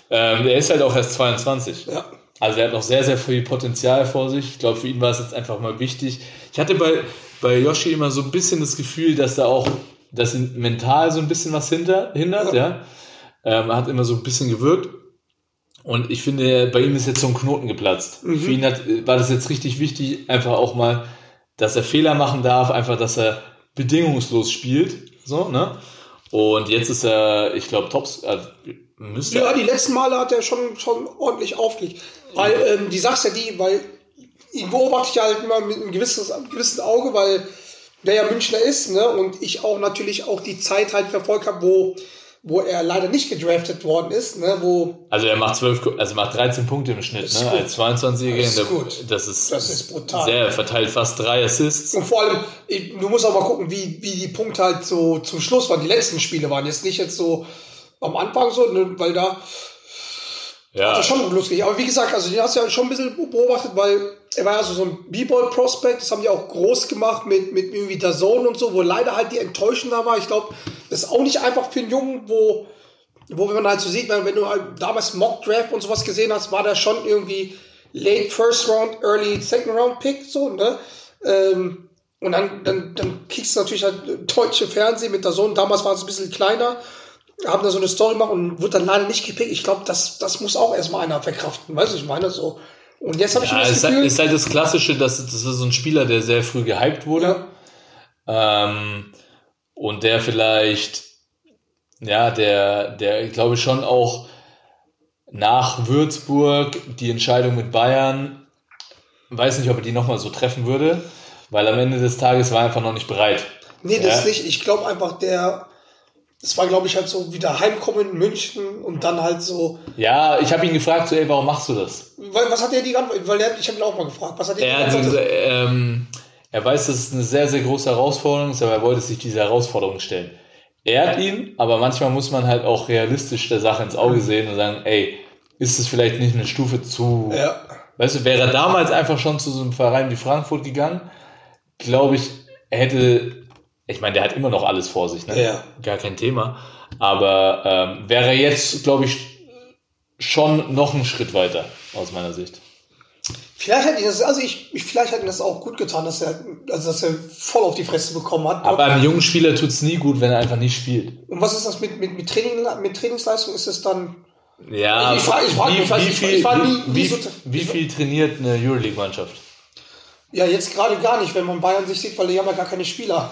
Ähm, er ist halt auch erst 22. Ja. Also er hat noch sehr, sehr viel Potenzial vor sich. Ich glaube, für ihn war es jetzt einfach mal wichtig. Ich hatte bei, bei Yoshi immer so ein bisschen das Gefühl, dass da auch, dass ihn mental so ein bisschen was hinter, hindert, ja. Ähm, er hat immer so ein bisschen gewirkt. Und ich finde, bei ihm ist jetzt so ein Knoten geplatzt. Für ihn hat, war das jetzt richtig wichtig, einfach auch mal, dass er Fehler machen darf, einfach, dass er bedingungslos spielt. So, ne? Und jetzt ist er, ich glaube, Tops, äh, müsste Ja, die letzten Male hat er schon, schon ordentlich aufgelegt. Weil, ähm, die sagst ja die, weil ihn beobachte ich halt immer mit einem gewissen, einem gewissen Auge, weil der ja Münchner ist, ne? Und ich auch natürlich auch die Zeit halt verfolgt habe, wo, wo er leider nicht gedraftet worden ist, ne? Wo, Also er macht 12, Ko- also macht 13 Punkte im Schnitt, ne? gut. Als 22-Jähriger. Das ist Der- gut. Das ist, Das ist brutal. Sehr, er verteilt fast drei Assists. und vor allem, ich, du musst auch mal gucken, wie, wie die Punkte halt so zum Schluss waren. Die letzten Spiele waren jetzt nicht jetzt so am Anfang so, ne? weil da Ja, Das ist schon lustig. Aber wie gesagt, also den hast du ja schon ein bisschen beobachtet, weil er war ja so, so ein B-Ball-Prospect. Das haben die auch groß gemacht mit, mit irgendwie der Zone und so, wo leider halt die Enttäuschung da war. Ich glaube, das ist auch nicht einfach für einen Jungen, wo, wo man halt so sieht, wenn, wenn du halt damals Mock Draft und sowas gesehen hast, war der schon irgendwie late first round, early second round Pick, so, ne? Ähm, und dann, dann, dann kriegst du natürlich halt deutsche Fernsehen mit der Sohn. Damals war es ein bisschen kleiner. Haben da so eine Story gemacht und wird dann leider nicht gepickt. Ich glaube, das, das muss auch erstmal einer verkraften. Weißt du, ich meine so. Und jetzt habe ich ja das halt, Gefühl. ist halt das Klassische, dass das ist so ein Spieler, der sehr früh gehypt wurde. ja, Ähm, und der vielleicht, ja, der, der, glaube ich, schon auch nach Würzburg die Entscheidung mit Bayern, weiß nicht, ob er die nochmal so treffen würde, weil am Ende des Tages war er einfach noch nicht bereit. nee, das ja. nicht. Ich glaube einfach, der. Das war, glaube ich, halt so wieder heimkommen in München und dann halt so. Ja, ich habe ihn gefragt, so, ey, warum machst du das? Weil, was hat er die geantwortet? Weil der, ich habe ihn auch mal gefragt. Was hat er Er, die hat geantwortet? gesagt, ähm, er weiß, dass es eine sehr, sehr große Herausforderung ist, aber er wollte sich dieser Herausforderung stellen. Er hat ihn, aber manchmal muss man halt auch realistisch der Sache ins Auge sehen und sagen, ey, ist es vielleicht nicht eine Stufe zu, Ja. weißt du, wäre er damals einfach schon zu so einem Verein wie Frankfurt gegangen, glaube ich, er hätte, ich meine, der hat immer noch alles vor sich, ne? Ja. Gar kein Thema. Aber ähm, wäre jetzt, glaube ich, schon noch einen Schritt weiter, aus meiner Sicht. Vielleicht hat ihn das, also ich, ich vielleicht hat das auch gut getan, dass er, also dass er voll auf die Fresse bekommen hat. Aber einem jungen Spieler tut's nie gut, wenn er einfach nicht spielt. und was ist das mit, mit, mit, Training, mit Trainingsleistung? Ist es dann. Ja, Ich frag- ich frag- wie, viel, ich so- wie viel trainiert eine Euroleague-Mannschaft? Ja, jetzt gerade gar nicht, wenn man Bayern sich sieht, weil die haben ja gar keine Spieler.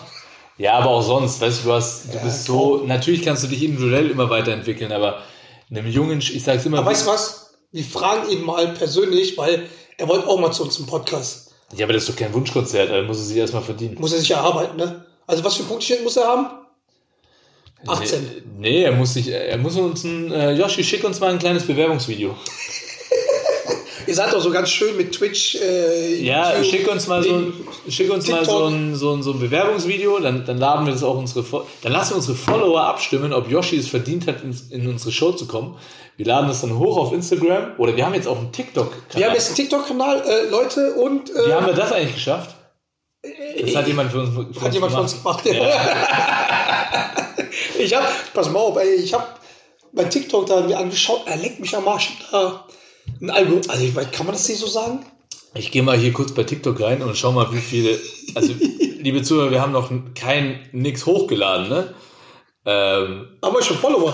Ja, aber auch sonst, weißt du, du hast, du bist so, natürlich kannst du dich individuell immer weiterentwickeln, aber einem jungen, ich sag's immer, Aber weißt du was? Wir fragen ihn mal persönlich, weil er wollte auch mal zu uns im Podcast. ja, aber das ist doch kein Wunschkonzert, da muss er sich erstmal verdienen. Muss er sich erarbeiten, ne? Also was für Punktchen muss er haben? 18. Nee, nee, er muss sich, er muss uns ein, äh, Yoshi, schick uns mal ein kleines Bewerbungsvideo. Ihr seid doch so ganz schön mit Twitch. Äh, Ja, YouTube, schick uns mal so ein, schick uns mal so ein, so ein, so ein Bewerbungsvideo, dann, dann laden wir das auch unsere, dann lassen wir unsere Follower abstimmen, ob Yoshi es verdient hat, in, in unsere Show zu kommen. Wir laden das dann hoch auf Instagram oder wir haben jetzt auch einen TikTok-Kanal. Wir haben jetzt einen TikTok-Kanal, äh, Leute, und äh, Wie haben wir das eigentlich geschafft? Das hat jemand für uns, für hat jemand von uns gemacht. ich hab, pass mal auf, ey, ich hab bei TikTok da mir angeschaut, er leckt mich am Arsch. Da ein Algorithmus, also ich weiß, kann man das nicht so sagen? Ich gehe mal hier kurz bei TikTok rein und schau mal, wie viele. Also, liebe Zuhörer, wir haben noch kein nix hochgeladen, ne? Ähm, Aber schon Follower.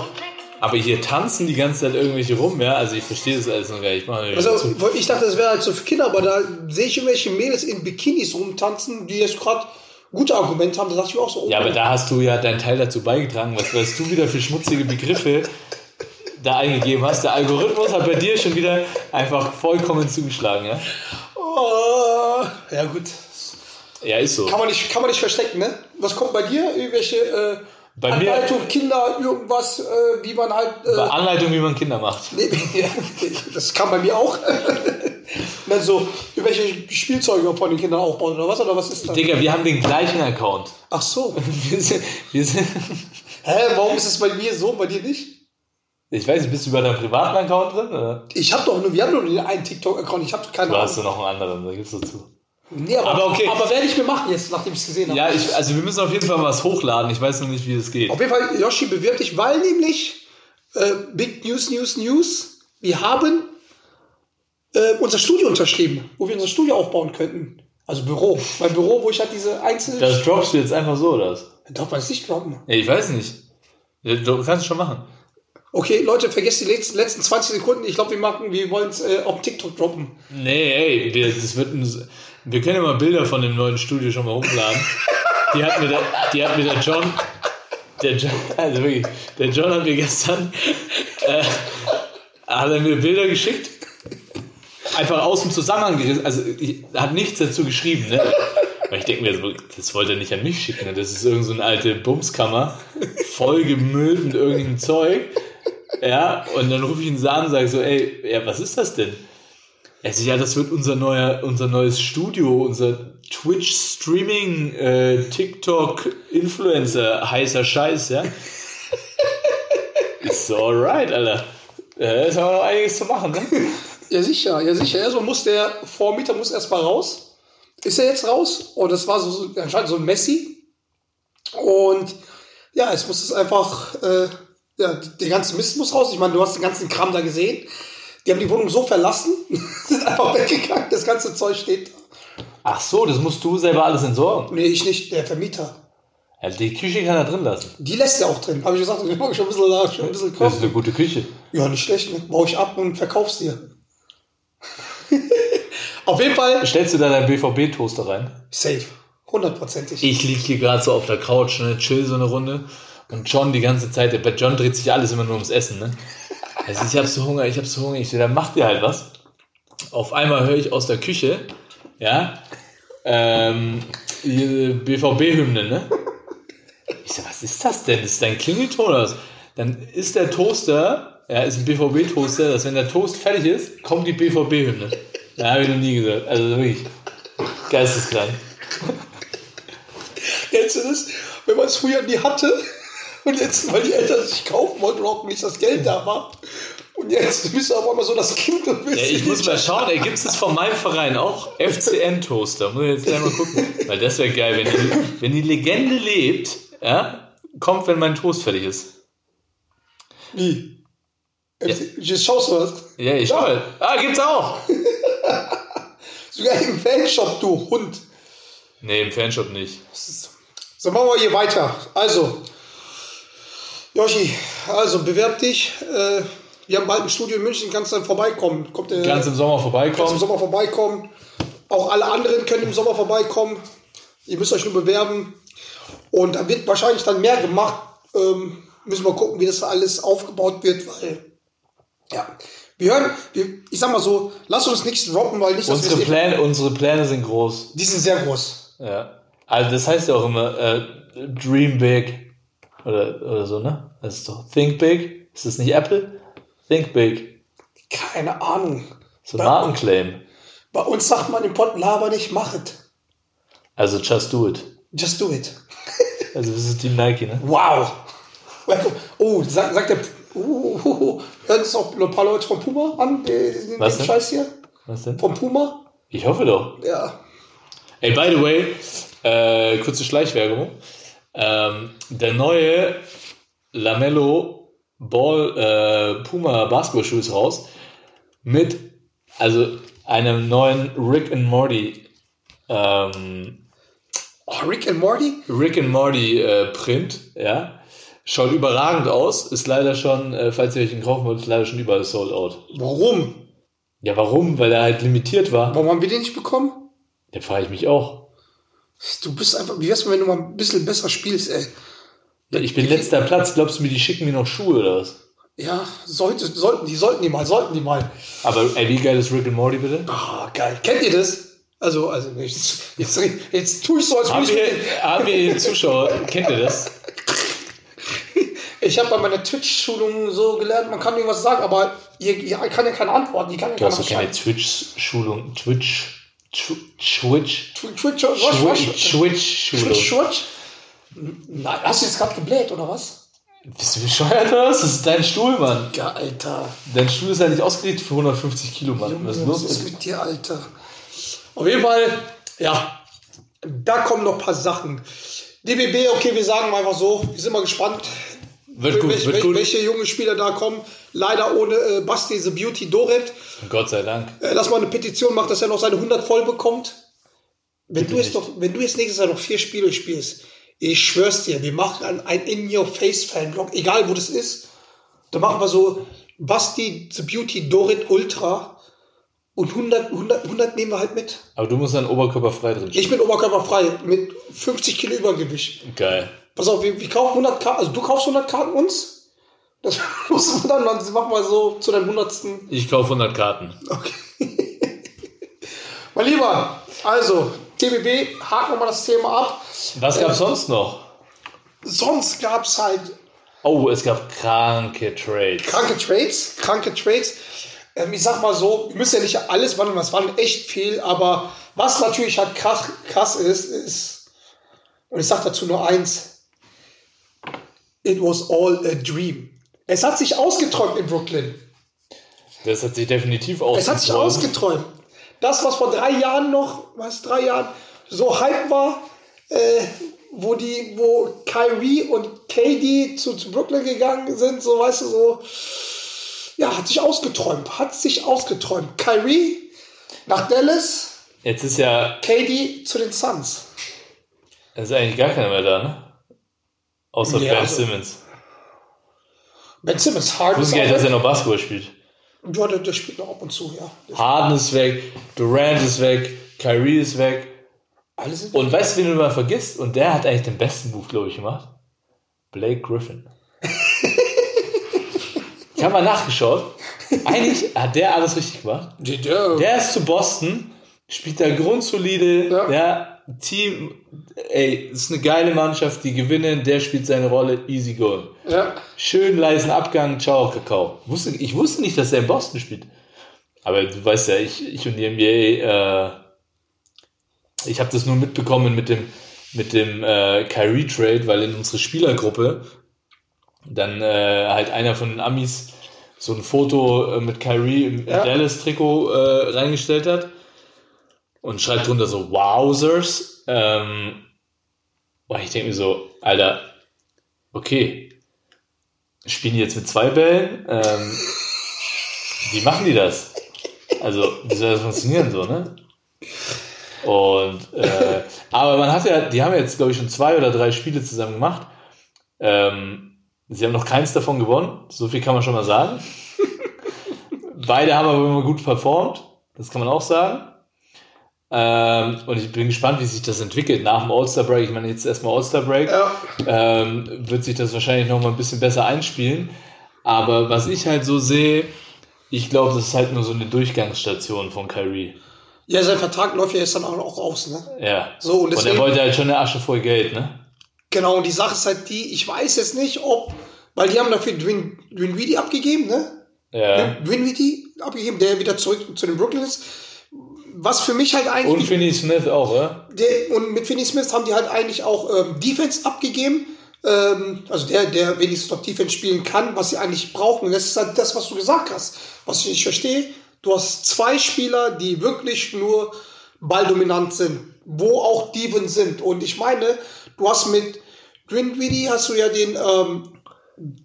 aber hier tanzen die ganze Zeit irgendwelche rum, ja? Also ich verstehe das alles noch gar nicht. Ich Also ich dachte, das wäre halt so für Kinder, aber da sehe ich irgendwelche Mädels in Bikinis rumtanzen, die jetzt gerade gute Argumente haben. Da dachte ich mir auch so, oh, Ja, aber da hast du ja deinen Teil dazu beigetragen, was, was du wieder für schmutzige Begriffe da eingegeben hast. Der Algorithmus hat bei dir schon wieder einfach vollkommen zugeschlagen, ja? oh, ja gut. Ja, ist so. Kann man nicht, kann man nicht verstecken, ne? Was kommt bei dir? Irgendwelche äh, Bei mir- Anleitung, Kinder, irgendwas, äh, wie man halt. Äh, Anleitung, wie man Kinder macht. nee, das kam bei mir auch. dann so irgendwelche Spielzeuge von den Kindern aufbauen oder was? Oder was ist das? Digga, wir haben den gleichen Account. Ach so. Wir sind, wir sind, Hä, warum ist es bei mir so, bei dir nicht? Ich weiß nicht, bist du bei deinem privaten Account drin? Oder? Ich habe doch nur, wir haben nur den einen TikTok-Account, ich habe keine Du hast du Ahnung. noch einen anderen, da gibst du zu. Nee, aber, Aber okay. aber werde ich mir machen jetzt, nachdem ich es gesehen habe. Ja, ich, also wir müssen auf jeden Fall was hochladen. Ich weiß noch nicht, wie es geht. Auf jeden Fall, Yoshi bewirbt dich, weil nämlich äh, Big News, News, News, wir haben äh, unser Studio unterschrieben, wo wir unser Studio aufbauen könnten. Also Büro. Mein Büro, wo ich halt diese einzelnen... Das droppst du jetzt einfach so, oder? Darf man es nicht glauben. Ja, ich weiß nicht. Du kannst es schon machen. Okay, Leute, vergesst die letzten, letzten 20 Sekunden. Ich glaube, wir machen, wir wollen es äh, auf TikTok droppen. Nee, ey, wir, das wird ein, wir können ja mal Bilder von dem neuen Studio schon mal hochladen. Die hat mir der, die hat mir der John, der John, also wirklich, der John hat mir gestern, äh, hat er mir Bilder geschickt, einfach aus dem Zusammenhang gerissen, also ich, hat nichts dazu geschrieben, ne? Aber ich denke mir, das wollte er nicht an mich schicken, ne? das ist irgend so alte Bumskammer, voll gemüllt mit irgendeinem Zeug. Ja, und dann rufe ich ihn an und sage so, ey, ja, was ist das denn? Er sagt, ja, das wird unser neuer, unser neues Studio, unser Twitch-Streaming, äh, TikTok-Influencer, heißer Scheiß, ja. ist alright, Alter. Ja, ist aber noch einiges zu machen, ne? Ja, sicher, ja, sicher. Erstmal muss der Vormieter muss erstmal raus. Ist er jetzt raus? Und das war so, so anscheinend so ein Messi. Und ja, es muss es einfach, äh, ja, der ganze Mist muss raus. Ich meine, du hast den ganzen Kram da gesehen. Die haben die Wohnung so verlassen, sind einfach weggegangen. Das ganze Zeug steht da. Ach so, das musst du selber alles entsorgen. Nee, ich nicht, der Vermieter. Ja, die Küche kann er drin lassen. Die lässt er auch drin. Habe ich gesagt, ich mache schon ein bisschen, nach, schon ein bisschen Das ist kochen. eine gute Küche. Ja, nicht schlecht. Ne? Baue ich ab und verkauf's dir. Auf jeden Fall Stellst du da deinen BVB-Toaster rein? safe. Hundertprozentig. Ich liege hier gerade so auf der Couch, ne, chill so eine Runde. Und John die ganze Zeit, bei John dreht sich alles immer nur ums Essen, ne? Also ich hab so Hunger, ich hab so Hunger. Ich so, dann macht ihr halt was. Auf einmal höre ich aus der Küche, ja, ähm, BVB-Hymne, ne? Ich so, was ist das denn? Das ist dein Klingelton oder was? Dann ist der Toaster, ja, ist ein BVB-Toaster, dass wenn der Toast fertig ist, kommt die BVB-Hymne. Da habe ich noch nie gesagt. Also wirklich, geisteskrank. Kennst du das? Wenn man es früher nie hatte und jetzt, weil die Eltern sich kaufen wollten, überhaupt nicht das Geld da war. Und jetzt bist du auf einmal so das Kind und willst Ja, ich muss mal schauen, ey, gibt es von meinem Verein auch FCN-Toaster? Muss ich jetzt gleich mal gucken. Weil das wäre geil, wenn die, wenn die Legende lebt, ja, kommt, wenn mein Toast fertig ist. Wie? Jetzt schaust du was? Ja, ich schau. Ah, gibt's auch. Sogar im Fanshop, du Hund. Nee, im Fanshop nicht. So, machen wir hier weiter. Also, Yoshi, also bewerb dich. Äh, wir haben bald ein Studio in München, kannst dann vorbeikommen. Kommt der, Ganz im Sommer kannst im vorbeikommen. Sommer vorbeikommen. Auch alle anderen können im Sommer vorbeikommen. Ihr müsst euch nur bewerben. Und da wird wahrscheinlich dann mehr gemacht. Ähm, müssen wir gucken, wie das alles aufgebaut wird, weil, ja, wir hören, wir, ich sag mal so, lass uns nichts droppen, weil nicht, Unsere Pläne, unsere Pläne sind groß. Die sind sehr groß. Ja. Also das heißt ja auch immer äh, Dream Big oder, oder so, ne? Das ist doch Think Big. Ist das nicht Apple? Think Big. Keine Ahnung. So ein Markenclaim. Bei uns sagt man im Pott, laber nicht, mach es. Also just do it. Just do it. Also das ist Team Nike, ne? Wow. Oh, sagt, sagt der. Uh, uh, uh, hören es auch ein paar Leute vom Puma an, den, den Was denn? Scheiß hier? Was denn? Vom Puma? Ich hoffe doch. Ja. Ey, by the way, äh, kurze Schleichwerbung. Ähm, der neue Lamello Ball äh, Puma Basketballschuh ist raus. Mit, also einem neuen Rick and Morty ähm, Oh, Rick and Morty? Rick and Morty äh, Print, ja. Schaut überragend aus, ist leider schon, äh, falls ihr euch den kaufen wollt, ist leider schon überall sold out. Warum? Ja, warum? Weil er halt limitiert war. Warum haben wir den nicht bekommen? Da frage ich mich auch. Du bist einfach, wie wär's, denn, wenn du mal ein bisschen besser spielst, ey? Ja, ich bin letzter Platz, glaubst du mir, die schicken mir noch Schuhe oder was? Ja, sollte, sollten die, sollten die mal, sollten die mal. Aber ey, wie geil ist Rick and Morty bitte? Ah, geil. Kennt ihr das? Also, also, jetzt, jetzt, jetzt tue ich so, als würde ich haben wir Zuschauer, kennt ihr das? Ich habe bei meiner Twitch-Schulung so gelernt, man kann irgendwas sagen, aber ihr, ihr kann ja keine Antworten. Die kann ja Du hast doch keine. Twitch-Schulung, Twitch, Tw- Twitch, Twitch, Twitch, was, was, Twitch, Twitch, Twitch-Schulung. Twitch? Nein, hast du jetzt gerade gebläht, oder was? Bist du bescheuert was? Das ist dein Stuhl, Mann. Ja, Alter. Dein Stuhl ist ja nicht ausgelegt für 150 Kilo, Mann. Was ist los Was ist mit mit dir, Alter? Auf jeden Fall, ja, da kommen noch ein paar Sachen. DBB, okay, wir sagen mal einfach so, wir sind mal gespannt, Wird gut, welche, wird gut. welche junge Spieler da kommen. Leider ohne äh, Basti the Beauty Doret. Gott sei Dank. Äh, dass man eine Petition macht, dass er noch seine 100 voll bekommt. Wenn Bitte du, jetzt nicht. noch, wenn du jetzt nächstes Jahr noch vier Spiele spielst, ich schwör's dir, wir machen ein, ein In-Your-Face-Fanblog, egal wo das ist. Da machen wir so Basti the Beauty Dorit Ultra und 100, 100, 100 nehmen wir halt mit. Aber du musst dann oberkörperfrei drin stehen. Ich bin oberkörperfrei mit 50 Kilo Übergewicht. Geil. Pass auf, wir, wir kaufen 100 Karten, also du kaufst 100 Karten uns. Das muss man dann, dann machen wir so zu deinem 100. Ich kaufe 100 Karten. Okay. mein Lieber, also, TBB, haken wir mal das Thema ab. Was gab's sonst noch? Sonst gab es halt Oh, es gab kranke Trades. kranke Trades, kranke Trades. Ähm, ich sag mal so, wir müssen ja nicht alles wandeln, es waren echt viel, aber was natürlich halt krass, krass ist, ist, und ich sag dazu nur eins, it was all a dream. Es hat sich ausgeträumt in Brooklyn. Das hat sich definitiv Es hat sich ausgeträumt. ausgeträumt. Das, was vor drei Jahren noch, was drei Jahren so Hype war, äh, wo die, wo Kyrie und KD zu, zu Brooklyn gegangen sind, so weißt du, so, ja, hat sich ausgeträumt, hat sich ausgeträumt. Kyrie nach Dallas, Jetzt ist ja, KD zu den Suns. es ist eigentlich gar keiner mehr da, ne? Außer Ja, Ben also- Simmons. Ben Simmons, Harden Ich ist wusste gar nicht, dass er weg. noch Basketball spielt. Ja, der, der spielt noch ab und zu, ja. Harden ist weg, Durant ist weg, Kyrie ist weg. Alle sind Und weißt du, wen du mal vergisst? Und der hat eigentlich den besten Move, glaube ich, gemacht. Blake Griffin. ich habe mal nachgeschaut. Eigentlich hat der alles richtig gemacht. der, der, Der ist zu Boston, spielt da grundsolide, Ja. ja. Team, ey, ist eine geile Mannschaft, die gewinnen, der spielt seine Rolle, easy going. ja. Schön leisen Abgang, ciao, Kakao. Wusste, ich wusste nicht, dass er in Boston spielt. Aber du weißt ja, ich, ich und die NBA, äh, ich habe das nur mitbekommen mit dem, mit dem äh, Kyrie-Trade, weil in unsere Spielergruppe dann äh, halt einer von den Amis so ein Foto äh, mit Kyrie im Ja. Dallas-Trikot äh, reingestellt hat und schreibt drunter so Wowzers. Ähm, boah, ich denke mir so, Alter, okay, spielen die jetzt mit zwei Bällen? Ähm, wie machen die das? Also, wie soll das funktionieren so, ne? Und, äh, aber man hat ja, die haben jetzt, glaube ich, schon zwei oder drei Spiele zusammen gemacht. Ähm, sie haben noch keins davon gewonnen, so viel kann man schon mal sagen. Beide haben aber immer gut performt, das kann man auch sagen. Ähm, und ich bin gespannt, wie sich das entwickelt nach dem All-Star-Break. Ich meine, jetzt erstmal All-Star-Break ja. ähm, wird sich das wahrscheinlich noch mal ein bisschen besser einspielen. Aber was ich halt so sehe, ich glaube, das ist halt nur so eine Durchgangsstation von Kyrie. Ja, sein Vertrag läuft ja jetzt dann auch, aus, ne? Ja. So, und und er deswegen- wollte halt schon eine Asche voll Geld, ne? Genau, und die Sache ist halt die, ich weiß jetzt nicht, ob, weil die haben dafür Dwin, Dwinwiddie abgegeben, ne? Ja. Dwinwiddie abgegeben, der wieder zurück zu den Brooklyn ist. Was für mich halt Und eigentlich, Finney Smith auch, oder? der, und mit Finney Smith haben die halt eigentlich auch ähm, Defense abgegeben. Ähm, also der, der wenigstens noch Defense spielen kann, was sie eigentlich brauchen. Und das ist halt das, was du gesagt hast, was ich nicht verstehe. Du hast zwei Spieler, die wirklich nur balldominant sind, wo auch Diven sind. Und ich meine, du hast mit Dwinwiddie hast du ja den ähm,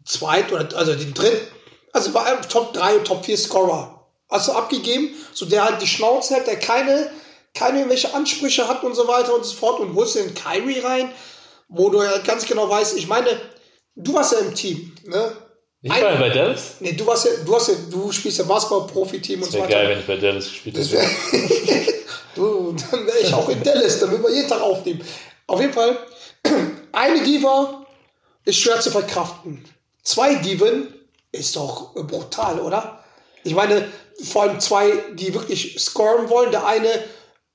zweit oder also den dritten, also war er Top 3 und Top 4 Scorer. Hast du abgegeben, so der halt die Schnauze hat, der keine, keine irgendwelche Ansprüche hat und so weiter und so fort und holst den Kyrie rein, wo du ja ganz genau weißt, ich meine, du warst ja im Team, ne? Ich war ja bei Dallas. Nee, du warst ja, du hast ja, du spielst ja Basketball-Profi-Team und so weiter. geil, wenn ich bei Dallas gespielt hätte. du, dann wäre ich auch in Dallas, dann würden wir jeden Tag aufnehmen. Auf jeden Fall, eine Diva ist schwer zu verkraften. Zwei Diven ist doch brutal, oder? Ich meine, vor allem zwei, die wirklich scoren wollen. Der eine,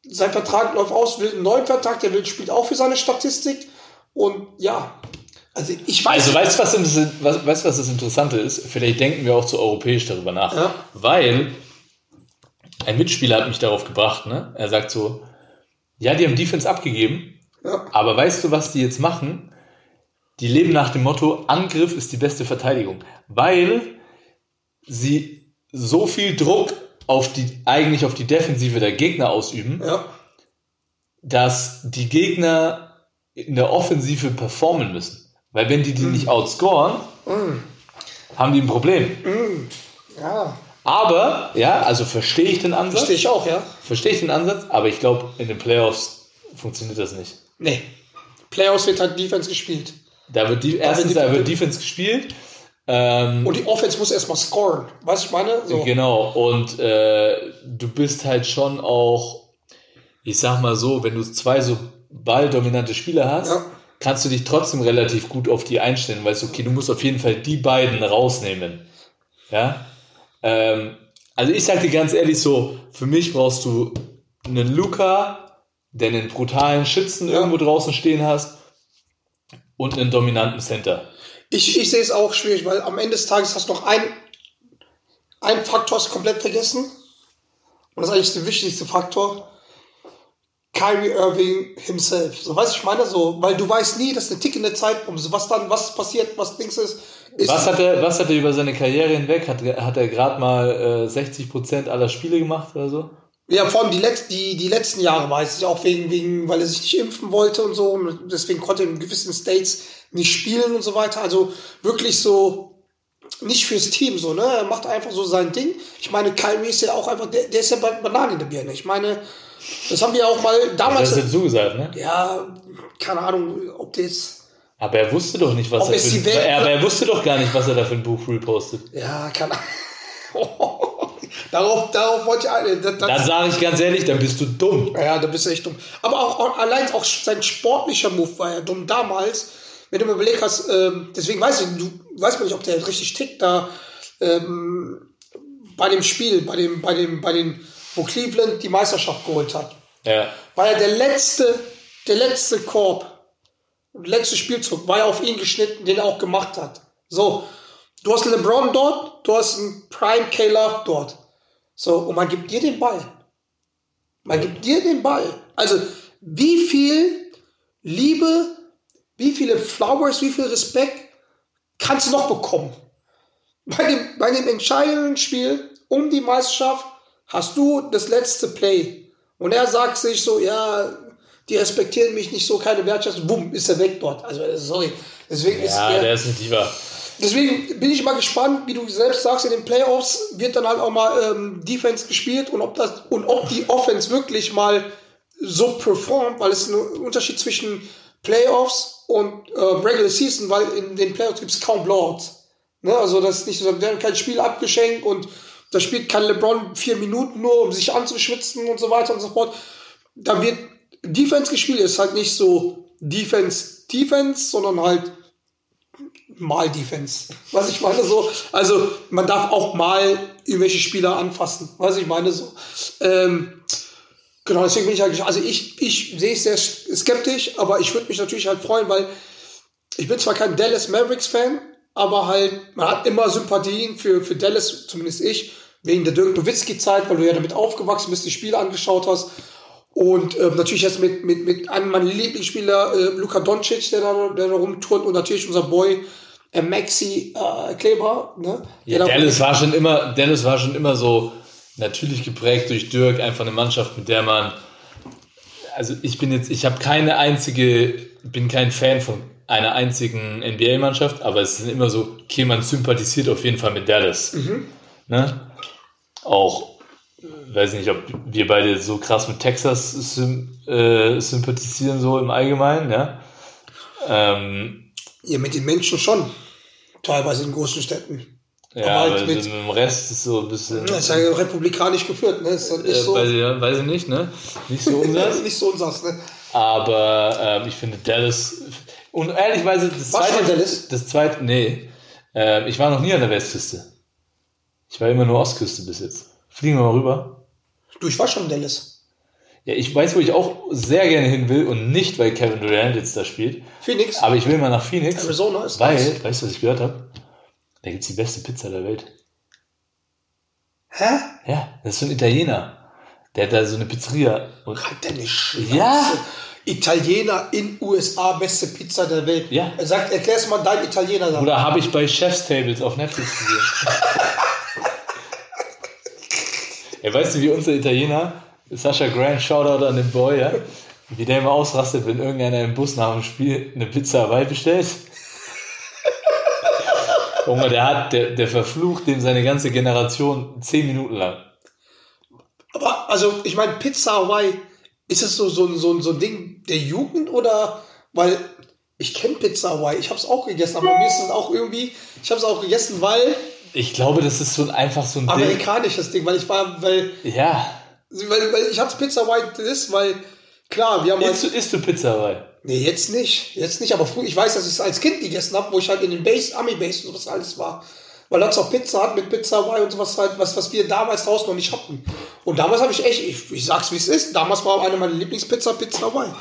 sein Vertrag läuft aus, will einen neuen Vertrag, der will, spielt auch für seine Statistik. Und ja, Also ich weiß. Also weißt du, was, das- was, was das Interessante ist? Vielleicht denken wir auch zu europäisch darüber nach. Ja. Weil ein Mitspieler hat mich darauf gebracht, ne? Er sagt so, ja, die haben Defense abgegeben, Ja. aber weißt du, was die jetzt machen? Die leben nach dem Motto, Angriff ist die beste Verteidigung. Weil sie so viel Druck auf die, eigentlich auf die Defensive der Gegner ausüben, ja. dass die Gegner in der Offensive performen müssen. Weil wenn die die nicht outscoren, haben die ein Problem. Ja. Aber, ja, also verstehe ich den Ansatz. Verstehe ich auch, ja. Verstehe ich den Ansatz, aber ich glaube, in den Playoffs funktioniert das nicht. Nee. Playoffs wird halt Defense gespielt. Da wird die, erstens, da wird Defense gespielt. Ähm, Und die Offense muss erstmal scoren. Weißt du, ich meine? So. Genau, und äh, du bist halt schon auch, ich sag mal so, wenn du zwei so balldominante Spieler hast, Ja. kannst du dich trotzdem relativ gut auf die einstellen, weil du, okay, du musst auf jeden Fall die beiden rausnehmen. Ja. Ähm, also ich sag dir ganz ehrlich so, für mich brauchst du einen Luca, der einen brutalen Schützen Ja. irgendwo draußen stehen hast und einen dominanten Center. Ich, ich sehe es auch schwierig, weil am Ende des Tages hast du noch ein, ein Faktor du komplett vergessen. Und das ist eigentlich der wichtigste Faktor. Kyrie Irving himself. So, weißt du, ich meine so, weil du weißt nie, dass eine tickende Zeitbombe, so was dann, was passiert, was Dings ist, ist Was hat er, was hat er über seine Karriere hinweg? Hat, hat er gerade mal äh, 60% aller Spiele gemacht oder so? Ja, vor allem die, letz die, die letzten Jahre weiß ich auch wegen, wegen, weil er sich nicht impfen wollte und so. Und deswegen konnte er in gewissen States nicht spielen und so weiter. Also wirklich so nicht fürs Team so, ne? Er macht einfach so sein Ding. Ich meine, Kyrie ist ja auch einfach, der, der ist ja bei Bananen in der Birne. Ich meine, das haben wir auch mal Das damals. ist jetzt so gesagt, ne? ja, keine Ahnung, ob der jetzt. Aber er wusste doch nicht, was er für er, aber er wusste doch gar nicht, was er da für ein Buch repostet. Ja, keine Ahnung. Darauf, darauf wollte ich. ein- Das, das, Dann sage ich ganz ehrlich, dann bist du dumm. Ja, da bist du echt dumm. Aber auch, auch allein auch sein sportlicher Move war ja dumm damals. Wenn du mir überlegt hast, ähm, deswegen weiß ich, du weißt man nicht, ob der richtig tickt da ähm, bei dem Spiel, bei dem, bei dem, bei den, wo Cleveland die Meisterschaft geholt hat. Ja. War ja der letzte, der letzte Korb, der letzte Spielzug, war ja auf ihn geschnitten, den er auch gemacht hat. So, du hast LeBron dort, du hast einen Prime K-Love dort. So, und man gibt dir den Ball. Man gibt dir den Ball. Also, wie viel Liebe, wie viele Flowers, wie viel Respekt kannst du noch bekommen? Bei dem, bei dem entscheidenden Spiel um die Meisterschaft hast du das letzte Play. Und er sagt sich so, ja, die respektieren mich nicht so, keine Wertschätzung. Bumm, ist er weg dort. Also, sorry. Deswegen ist Ja, er, der ist ein Diva. Deswegen bin ich mal gespannt, wie du selbst sagst, in den Playoffs wird dann halt auch mal ähm, Defense gespielt und ob das und ob die Offense wirklich mal so performt, weil es ist ein Unterschied zwischen Playoffs und äh, Regular Season, weil in den Playoffs gibt es kaum Blowouts. Ne? Also das ist nicht so, da werden kein Spiel abgeschenkt und da spielt kein LeBron vier Minuten nur, um sich anzuschwitzen und so weiter und so fort. Da wird Defense gespielt, ist halt nicht so Defense, Defense, sondern halt mal Defense. Was ich meine so, also man darf auch mal irgendwelche Spieler anfassen. Was ich meine so. Ähm, genau, deswegen bin ich eigentlich, also ich, ich sehe es sehr skeptisch, aber ich würde mich natürlich halt freuen, weil ich bin zwar kein Dallas Mavericks Fan, aber halt, man hat immer Sympathien für, für Dallas, zumindest ich, wegen der Dirk Nowitzki Zeit, weil du ja damit aufgewachsen bist, die Spiele angeschaut hast. Und ähm, natürlich jetzt mit, mit, mit einem meiner Lieblingsspieler, äh, Luka Doncic, der da, der da rumturnt und natürlich unser Boy Maxi äh, Kleber. Ne? Ja, Dallas war schon immer, Dallas war schon immer so natürlich geprägt durch Dirk, einfach eine Mannschaft, mit der man, also ich bin jetzt, ich habe keine einzige, bin kein Fan von einer einzigen NBA-Mannschaft, aber es ist immer so, okay, man sympathisiert auf jeden Fall mit Dallas. Ne? Auch, weiß nicht, ob wir beide so krass mit Texas sym äh, sympathisieren, so im Allgemeinen, ja. Ähm, Ja, mit den Menschen schon. Teilweise in großen Städten. ja, Aber halt mit- mit dem Rest ist so ein bisschen. Das ist ja republikanisch geführt, ne? Ist nicht Äh, so, weiß, ich, weiß ich nicht, ne? Nicht so umsatz. nicht so unsers, ne? Aber ähm, ich finde Dallas. Und ehrlichweise, das Warst zweite. Dallas? Das zweite, nee. Ähm, ich war noch nie an der Westküste. Ich war immer nur Ostküste bis jetzt. Fliegen wir mal rüber. Du, ich war schon in Dallas. Ja, ich weiß, wo ich auch sehr gerne hin will und nicht, weil Kevin Durant jetzt da spielt. Phoenix. Aber ich will mal nach Phoenix. Arizona ist Weil, nice. weißt du, was ich gehört habe? Da gibt's die beste Pizza der Welt. Hä? Ja, das ist so ein Italiener. Der hat da so eine Pizzeria. Und Halt deine Schnauze. Ja. Italiener in USA, beste Pizza der Welt. Ja. Er sagt, erklär's mal dein Italiener da. Oder habe ich bei Chef's Tables auf Netflix gesehen. ja, weißt du, wie unser Italiener, Sascha Grant, Shoutout an den Boy, ja, wie der immer ausrastet, wenn irgendeiner im Bus nach dem Spiel eine Pizza Hawaii bestellt? Junge, der hat, der, der verflucht dem seine ganze Generation zehn Minuten lang. Aber, also, ich meine, Pizza Hawaii, ist es so, so, so, so ein Ding der Jugend oder, weil ich kenne Pizza Hawaii, ich habe es auch gegessen, aber mir ist es auch irgendwie, ich habe es auch gegessen, weil Ich glaube, das ist so ein, einfach so ein Ding. amerikanisches Ding, weil ich war, weil, Ja. Weil, weil ich hab's Pizza Hawaii ist, weil, klar, wir haben Isst du, halt, isst du Pizza Hawaii? nee, jetzt nicht, jetzt nicht, aber früher, ich weiß, dass ich es als Kind gegessen habe, wo ich halt in den Base, Army Base und sowas alles war. Weil das auch Pizza hat mit Pizza Hawaii und sowas halt, was, was wir damals draußen noch nicht hatten. Und damals habe ich echt, ich, ich sag's wie es ist, damals war eine meiner Lieblingspizza Pizza Hawaii.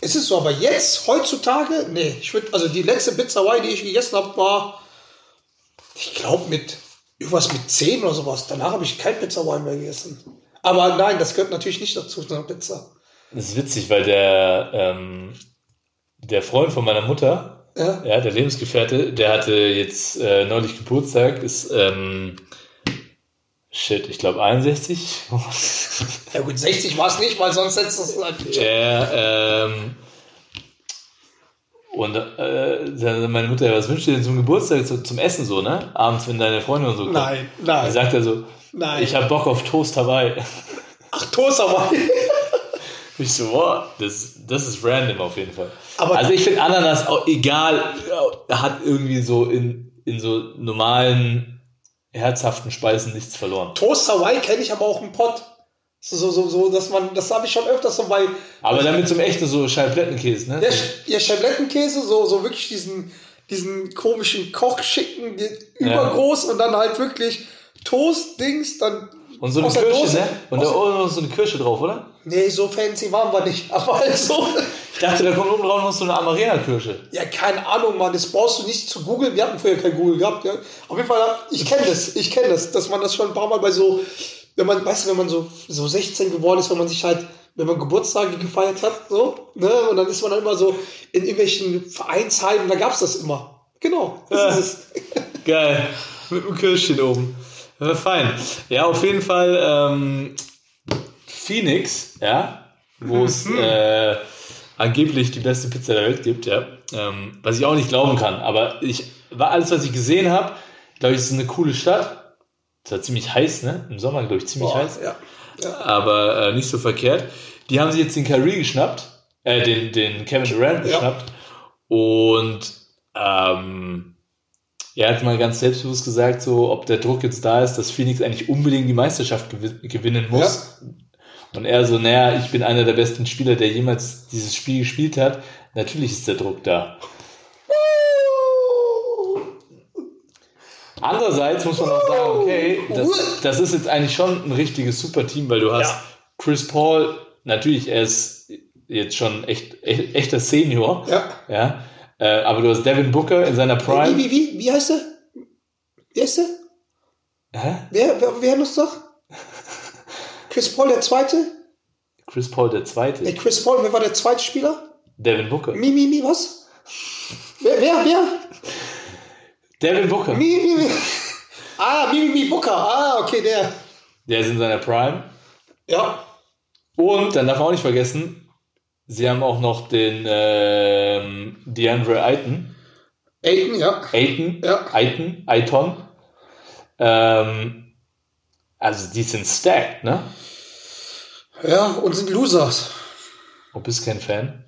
Es ist so, aber jetzt, heutzutage, nee, ich würde, also die letzte Pizza Hawaii, die ich gegessen habe, war, ich glaube mit, irgendwas mit 10 oder sowas. Danach habe ich kein Pizza Hawaii mehr gegessen. Aber nein, das gehört natürlich nicht dazu, so eine Pizza. Das ist witzig, weil der, ähm, der Freund von meiner Mutter, Ja. ja, der Lebensgefährte, der hatte jetzt äh, neulich Geburtstag, ist, ähm, shit, ich glaube 61. Ja gut, 60 war es nicht, weil sonst hättest du es halt Der, ähm, und äh, meine Mutter, was wünscht ihr denn zum Geburtstag zu, zum Essen so, ne? Abends, wenn deine Freunde und so kommen. Nein, nein. Dann sagt er so, Nein. ich habe Bock auf Toast Hawaii. Ach, Toast Hawaii. Ich so, wow, das, das ist random auf jeden Fall. Aber- also ich finde Ananas auch egal, hat irgendwie so in, in so normalen, herzhaften Speisen nichts verloren. Toast Hawaii kenne ich aber auch im Pott. So, so, so, so, dass man, das habe ich schon öfters so bei, Aber damit zum echten so Scheiblettenkäse, ne? der, Sch- der Schablettenkäse, so, so wirklich diesen, diesen komischen Kochschicken, übergroß und dann halt wirklich Toast-Dings, dann Und so eine Kirsche, Dose. ne? Und da oben noch so eine Kirsche drauf, oder? Nee, so fancy waren wir nicht, aber halt so. Ich dachte, da kommt oben drauf noch so eine Amarena-Kirsche. Ja, keine Ahnung, Mann, das brauchst du nicht zu googeln. Wir hatten früher kein Google gehabt. Ja. Auf jeden Fall, ich kenne das, ich kenne das, dass man das schon ein paar Mal bei so, wenn man, weißt du, wenn man so, so 16 geworden ist, wenn man sich halt, wenn man Geburtstage gefeiert hat, so, ne, und dann ist man dann immer so in irgendwelchen Vereinsheimen, da gab's das immer. Genau, das ist es. Geil. Mit dem Kirschchen oben. Ja, fein. Ja, auf jeden Fall ähm, Phoenix, ja, wo es äh, angeblich die beste Pizza der Welt gibt, ja. Ähm, was ich auch nicht glauben kann. Aber ich war alles, was ich gesehen habe, glaube ich, es ist eine coole Stadt. Es war ziemlich heiß, ne? Im Sommer, glaube ich, ziemlich heiß. ja. aber äh, nicht so verkehrt. Die haben sich jetzt den Kyrie geschnappt, äh, den, den Kevin Durant Ja. geschnappt und ähm, er hat mal ganz selbstbewusst gesagt, so ob der Druck jetzt da ist, dass Phoenix eigentlich unbedingt die Meisterschaft gewi- gewinnen muss. Und er so, naja, ich bin einer der besten Spieler, der jemals dieses Spiel gespielt hat. Natürlich ist der Druck da. Andererseits muss man auch sagen, okay, das, das ist jetzt eigentlich schon ein richtiges Superteam, weil du hast Ja. Chris Paul, natürlich, er ist jetzt schon echt, echt echter Senior, Ja. ja, äh, aber du hast Devin Booker in seiner Wie, Prime. wie, wie, wie heißt der? Wie heißt der? Hä? Wer, wer, wer noch doch? Chris Paul, der Zweite? Chris Paul der Zweite. Nee, Chris Paul, wer war der zweite Spieler? Devin Booker. Mi, mi, mi, was? Wer, wer, wer? Devin Booker. Mi, mi, mi. Ah, mi, mi, Booker. Ah, okay, der. Der ist in seiner Prime. Ja. Und dann darf man auch nicht vergessen, sie haben auch noch den ähm, DeAndre Ayton. Aiden, ja. Ayton, Ja. Ayton, Ayton. Ähm, also die sind stacked, ne? Ja, und sind Losers. Du bist kein Fan?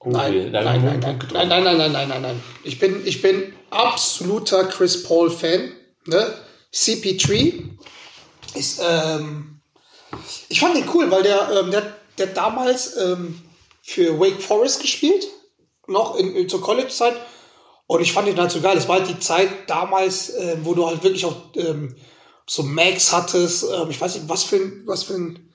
Oh, Nein, nein, nein, nein, nein, nein, nein, nein, nein, nein. Ich bin, ich bin absoluter Chris Paul-Fan. Ne? CP3 ist, ähm, ich fand den cool, weil der, ähm, der, der damals ähm, für Wake Forest gespielt, noch in, in, zur College-Zeit. Und ich fand ihn halt so geil. Es war halt die Zeit damals, ähm, wo du halt wirklich auch ähm, so Max hattest. Ähm, ich weiß nicht, was für ein, was für ein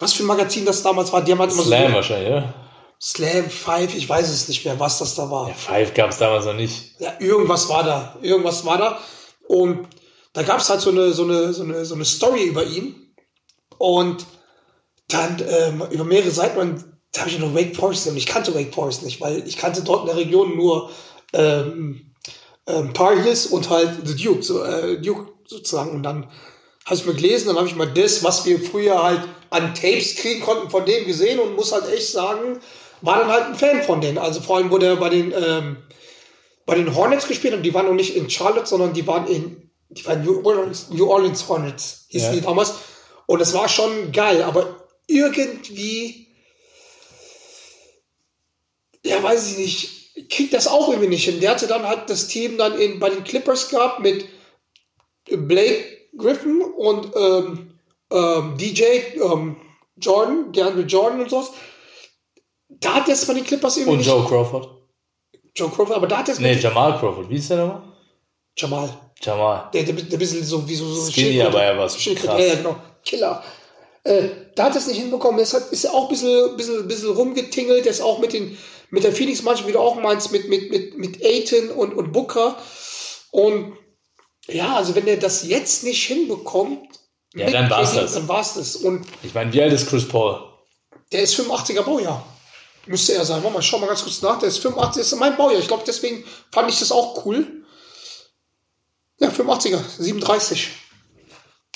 was für ein Magazin das damals war. Die haben halt immer Slam so wahrscheinlich, ja? Slam, Five, ich weiß es nicht mehr, was das da war. Ja, Five gab es damals noch nicht. Ja, irgendwas war da. Irgendwas war da. Und da gab es halt so eine, so, eine, so, eine, so eine Story über ihn. Und dann ähm, über mehrere Seiten, und da habe ich noch Wake Forest und ich kannte Wake Forest nicht, weil ich kannte dort in der Region nur ähm, ähm, Heels und halt The Duke, so, äh, Duke sozusagen. Und dann habe ich mal gelesen, dann habe ich mal das, was wir früher halt an Tapes kriegen konnten, von denen gesehen und muss halt echt sagen, war dann halt ein Fan von denen. Also vor allem, wo der bei den ähm, bei den Hornets gespielt und die waren noch nicht in Charlotte, sondern die waren in die waren New Orleans, New Orleans Hornets, hießen Ja. die damals. Und es war schon geil, aber irgendwie, ja, weiß ich nicht, kriegt das auch irgendwie nicht hin. Der hatte dann halt das Team dann in, bei den Clippers gehabt mit Blake Griffin und ähm, ähm, DJ ähm, Jordan, DeAndre Jordan und sowas. Da hat jetzt bei den Clippers irgendwie Und Joe Crawford. Joe Crawford, aber da hat jetzt Nee, Jamal Crawford. Wie ist der nochmal? Jamal. Jamal. Der, der, der bisschen so wie so, so Skinny, Schildkröte. aber er war so krass. Ja, ja, genau. Killer. Äh, da hat er es nicht hinbekommen. Deshalb ist er auch ein bisschen, bisschen, bisschen rumgetingelt. Der ist auch mit, den, mit der Phoenix-Mannschaft, wie du auch meinst, mit, mit, mit, mit Aiton und, und Booker. Und ja, also wenn er das jetzt nicht hinbekommt, Ja, dann war's KD, das. Dann war's das. Und Ich meine, wie alt ist Chris Paul? der ist 85er Baujahr. Müsste er sein. Warte mal, schau mal ganz kurz nach. Der ist 85, das ist mein Baujahr. Ich glaube, deswegen fand ich das auch cool. Ja, 85er, 37.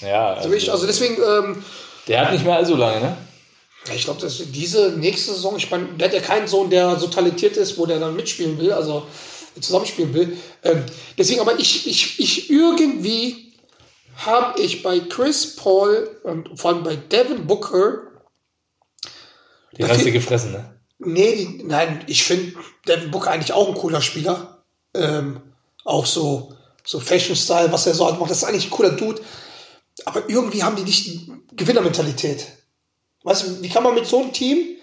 Ja, also, Also, ich, also deswegen, ähm, der hat nicht mehr allzu lange, ne? ja, ich glaube, dass diese nächste Saison, ich meine, der hat ja keinen Sohn, der so talentiert ist, wo der dann mitspielen will, also zusammenspielen will. Ähm, deswegen, aber ich, ich, ich irgendwie habe ich bei Chris Paul und vor allem bei Devin Booker, Den hast du gefressen, ne? Nee, die, nein, ich finde Devin Booker eigentlich auch ein cooler Spieler. Ähm, auch so, so Fashion-Style, was er so halt macht, das ist eigentlich ein cooler Dude. Aber irgendwie haben die nicht die Gewinnermentalität. Weißt du, wie kann man mit so einem Team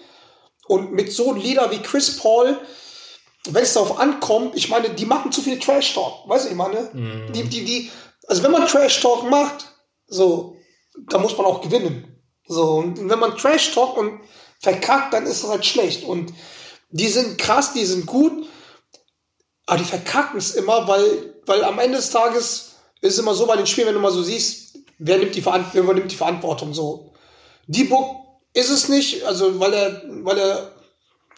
und mit so einem Leader wie Chris Paul, wenn es darauf ankommt, ich meine, die machen zu viel Trash-Talk. Weißt du, ich meine? Die, die, die, also wenn man Trash-Talk macht, so, dann muss man auch gewinnen. So, und wenn man Trash-Talk und verkackt, dann ist es halt schlecht. Und die sind krass, die sind gut, aber die verkacken es immer, weil, weil am Ende des Tages ist es immer so bei den Spielen, wenn du mal so siehst, wer nimmt die, Veran wer übernimmt die Verantwortung so. Die Book ist es nicht, also weil er, weil er,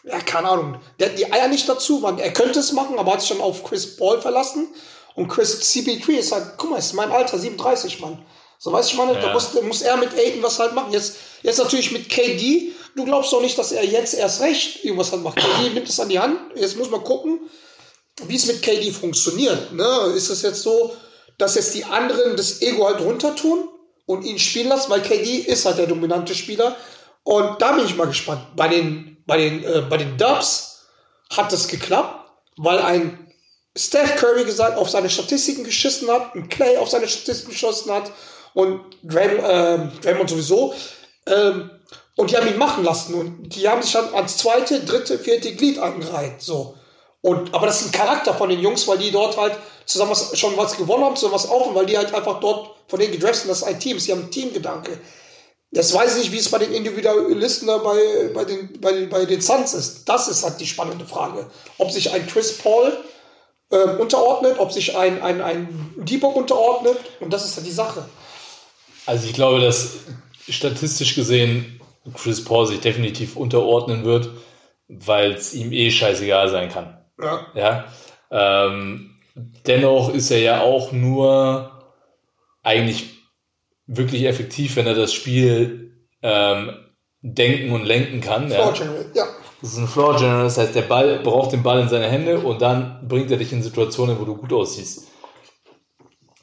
ja, keine Ahnung, der hat die Eier nicht dazu, man, er könnte es machen, aber hat sich schon auf Chris Paul verlassen. Und Chris CP3 ist halt, guck mal, ist mein Alter, 37, Mann. So weiß ich meine, da, Ja. muss, da muss er mit Aiden was halt machen. Jetzt, jetzt natürlich mit KD. Du glaubst doch nicht, dass er jetzt erst recht irgendwas halt macht. KD nimmt es an die Hand. Jetzt muss man gucken, wie es mit KD funktioniert. Ne? Ist es jetzt so, dass jetzt die anderen das Ego halt runter tun und ihn spielen lassen, weil KD ist halt der dominante Spieler. Und da bin ich mal gespannt. Bei den, bei den, äh, bei den Dubs hat das geklappt, weil ein Steph Curry gesagt auf seine Statistiken geschissen hat, ein Clay auf seine Statistiken geschossen hat und Draymond, ähm, Draymond sowieso. Ähm, und die haben ihn machen lassen und die haben sich dann ans zweite, dritte, vierte Glied angereiht. So. Und, aber das ist ein Charakter von den Jungs, weil die dort halt zusammen was, schon was gewonnen haben, zusammen was aufbauen, weil die halt einfach dort von denen gedraftet sind, das ist ein Team, sie haben einen Teamgedanke. Das weiß ich nicht, wie es bei den Individualisten da bei, bei, den, bei, bei den Suns ist. Das ist halt die spannende Frage. Ob sich ein Chris Paul ähm, unterordnet, ob sich ein, ein, ein Depot unterordnet. Und das ist halt die Sache. Also ich glaube, dass statistisch gesehen Chris Paul sich definitiv unterordnen wird, weil es ihm eh scheißegal sein kann. Ja. Ja. Ähm, dennoch ist er ja auch nur eigentlich wirklich effektiv, wenn er das Spiel ähm, denken und lenken kann. Ja. Floor General, ja. Das ist ein Floor General, das heißt, der Ball braucht den Ball in seine Hände und dann bringt er dich in Situationen, wo du gut aussiehst.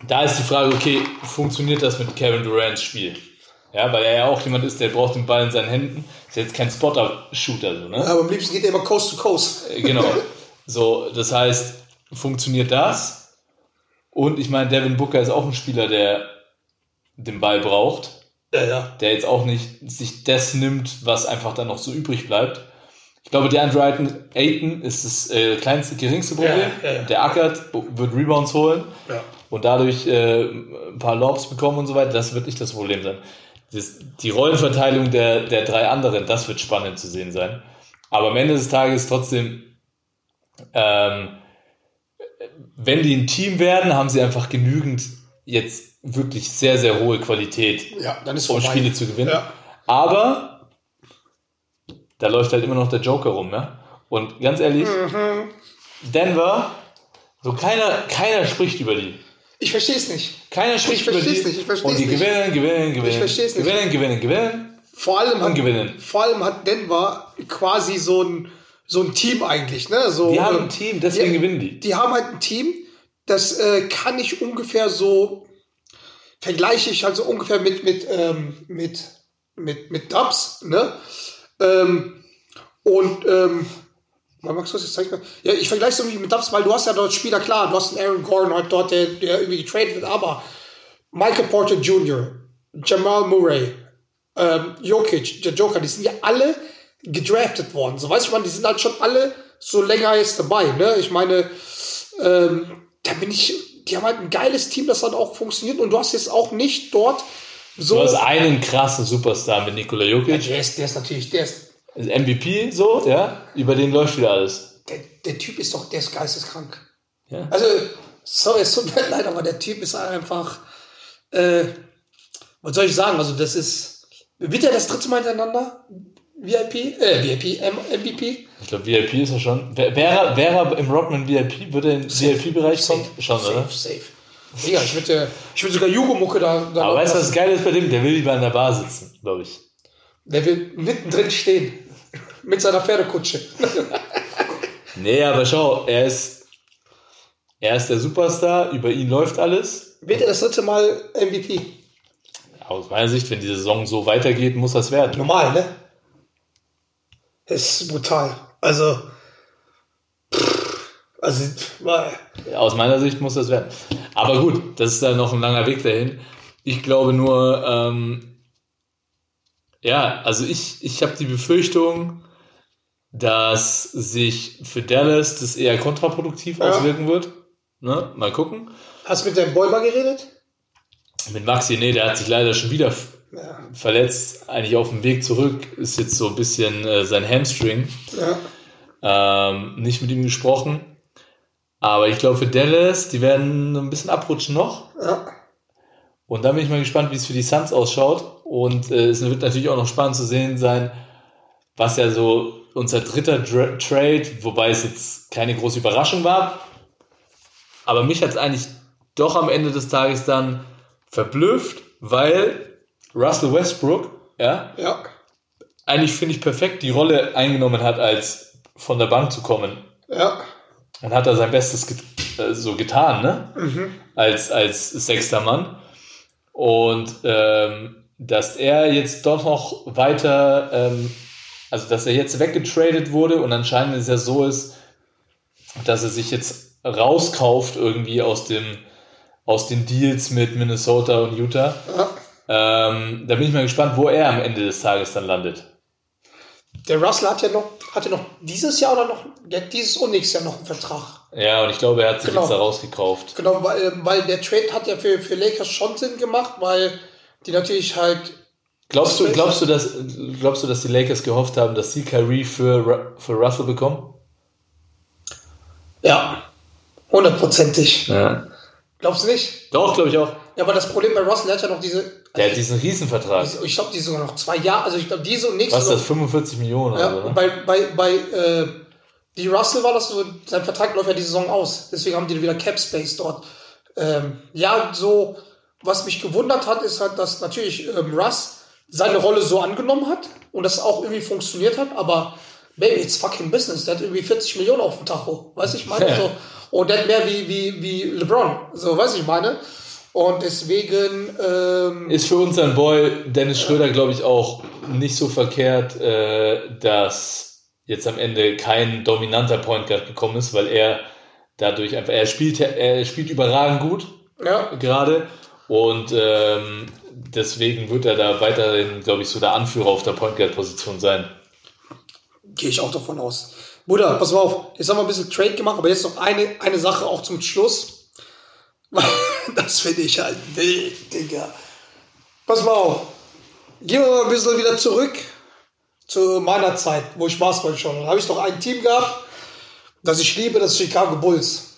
Da ist die Frage, okay, funktioniert das mit Kevin Durants Spiel? Ja, weil er ja auch jemand ist, der braucht den Ball in seinen Händen. Ist jetzt kein Spotter-Shooter, so, ne? Aber am liebsten geht er immer Coast to Coast. Äh, Genau. So, das heißt, funktioniert das? Und ich meine, Devin Booker ist auch ein Spieler, der den Ball braucht, Ja, ja. der jetzt auch nicht sich das nimmt, was einfach dann noch so übrig bleibt. Ich glaube, DeAndre Ayton, Ayton ist das äh, kleinste, geringste Problem. Ja. Der ackert, wird Rebounds holen und dadurch äh, ein paar Lobs bekommen und so weiter. Das wird nicht das Problem sein. Das, die Rollenverteilung der, der drei anderen, das wird spannend zu sehen sein. Aber am Ende des Tages trotzdem, ähm, wenn die ein Team werden, haben sie einfach genügend jetzt wirklich sehr, sehr hohe Qualität, Ja, um vorbei. Spiele zu gewinnen. Ja. Aber da läuft halt immer noch der Joker rum, ja. Und ganz ehrlich, Mhm. Denver, so keiner, keiner spricht über die. Ich verstehe es nicht. Keiner spricht über die. nicht, ich versteh's und die nicht. gewinnen, gewinnen, gewinnen. versteh's nicht. Gewinnen, gewinnen, gewinnen. Vor allem, Und hat, gewinnen. vor allem hat Denver quasi so ein, so ein Team eigentlich. Ne? So, Die haben ähm, ein Team, deswegen die, gewinnen die. Die haben halt ein Team, das äh, kann ich ungefähr so, vergleiche ich halt so ungefähr mit, mit, ähm, mit, mit, mit Dubs. Ne? Ähm, und ähm, mal Max, jetzt zeig mal. Ja, ich vergleiche es irgendwie mit Dubs, weil du hast ja dort Spieler, klar, du hast einen Aaron Gordon halt dort, der, der irgendwie getradet wird, aber Michael Porter Jr., Jamal Murray, ähm, Jokic, der Joker, die sind ja alle gedraftet worden. So weißt du, man, die sind halt schon alle so länger jetzt dabei. Ne? Ich meine, ähm, da bin ich, die haben halt ein geiles Team, das dann auch funktioniert und du hast jetzt auch nicht dort so. Du hast einen krassen Superstar mit Nikola Jokic. der ist, der ist natürlich, der ist, MVP, so, ja. Über den läuft wieder alles. der, der Typ ist doch, der ist geisteskrank. Ja. Also, sorry, es tut mir leid, aber der Typ ist einfach, äh, was soll ich sagen? Also, das ist, wird er das dritte Mal hintereinander? VIP? Äh, VIP, M MVP? Ich glaube, VIP ist er schon. Wäre er, wär er im Rockman VIP, würde er in den VIP-Bereich kommen? Schon, safe, oder? safe. Ja, ich würde, ich würde sogar Jugo-Mucke da, da Aber weißt du, was geil ist bei dem? Der will lieber an der Bar sitzen, glaube ich. Der will mittendrin stehen. Mit seiner Pferdekutsche. Nee, aber schau, er ist, er ist der Superstar, über ihn läuft alles. Wird er das dritte Mal MVP? Aus meiner Sicht, wenn die Saison so weitergeht, muss das werden. Normal, ne? Das ist brutal. Also, also, Aus meiner Sicht muss das werden. Aber gut, das ist dann noch ein langer Weg dahin. Ich glaube nur, ähm, ja, also ich, ich habe die Befürchtung, dass sich für Dallas das eher kontraproduktiv Ja. auswirken wird. Ne? Mal gucken. hast du mit deinem mal geredet? Mit Maxi, nee, der hat sich leider schon wieder Ja. verletzt. Eigentlich auf dem Weg zurück ist jetzt so ein bisschen äh, sein Hamstring. ja. Ähm, nicht mit ihm gesprochen. Aber ich glaube für Dallas, die werden ein bisschen abrutschen noch. ja. Und dann bin ich mal gespannt, wie es für die Suns ausschaut. Und äh, es wird natürlich auch noch spannend zu sehen sein, was ja so unser dritter Dra Trade, wobei es jetzt keine große Überraschung war. Aber mich hat es eigentlich doch am Ende des Tages dann verblüfft, weil Russell Westbrook, ja, Ja. eigentlich finde ich perfekt die Rolle eingenommen hat, als von der Bank zu kommen. Ja. Und hat da sein Bestes get äh, so getan, ne? Als, als sechster Mann. Und ähm, dass er jetzt doch noch weiter, ähm, also dass er jetzt weggetradet wurde und anscheinend ist ja so ist, dass er sich jetzt rauskauft irgendwie aus dem aus den Deals mit Minnesota und Utah. ja. Ähm, da bin ich mal gespannt, wo er am Ende des Tages dann landet. Der Russell hat ja noch, hat ja noch dieses Jahr oder noch, der hat dieses und nächstes Jahr noch einen Vertrag. Ja, und ich glaube, er hat sich Genau. jetzt da rausgekauft. Genau, weil, äh, weil der Trade hat ja für, für Lakers schon Sinn gemacht, weil die natürlich halt, Glaubst du, glaubst du, dass, glaubst du, dass die Lakers gehofft haben, dass sie Kyrie für, für Russell bekommen? ja, hundertprozentig. Ja. Glaubst du nicht? Doch, glaube ich auch. Ja, aber das Problem bei Russell, der hat ja noch diese, Der hat diesen Riesenvertrag. ich glaube, die sogar noch zwei Jahre, also ich glaube, diese und nächste Was ist das, 45 Millionen Ja, oder so, ne? bei, bei, bei äh, die Russell war das so, sein Vertrag läuft ja die Saison aus. Deswegen haben die wieder Cap Space dort. Ähm, ja, so, was mich gewundert hat, ist halt, dass natürlich ähm, Russ seine Rolle so angenommen hat und das auch irgendwie funktioniert hat, aber Baby, it's fucking business. Der hat irgendwie 40 Millionen auf dem Tacho. Weiß ich meine? So. Und der hat mehr wie, wie, wie LeBron. So, weiß ich meine? Und deswegen, ähm, Ist für unseren Boy Dennis Schröder, glaube ich, auch nicht so verkehrt, äh, dass jetzt am Ende kein dominanter Point Guard gekommen ist, weil er dadurch einfach, er spielt, er spielt überragend gut. ja, gerade. Und ähm, deswegen wird er da weiterhin, glaube ich, so der Anführer auf der Point Guard Position sein. Gehe ich auch davon aus. Bruder, pass mal auf. Jetzt haben wir ein bisschen Trade gemacht, aber jetzt noch eine, eine Sache auch zum Schluss. Das finde ich halt wild, Digga. Pass mal auf. Gehen wir mal ein bisschen wieder zurück zu meiner Zeit, wo ich Basketball schon. Habe ich doch ein Team gehabt, das ich liebe, das Chicago Bulls.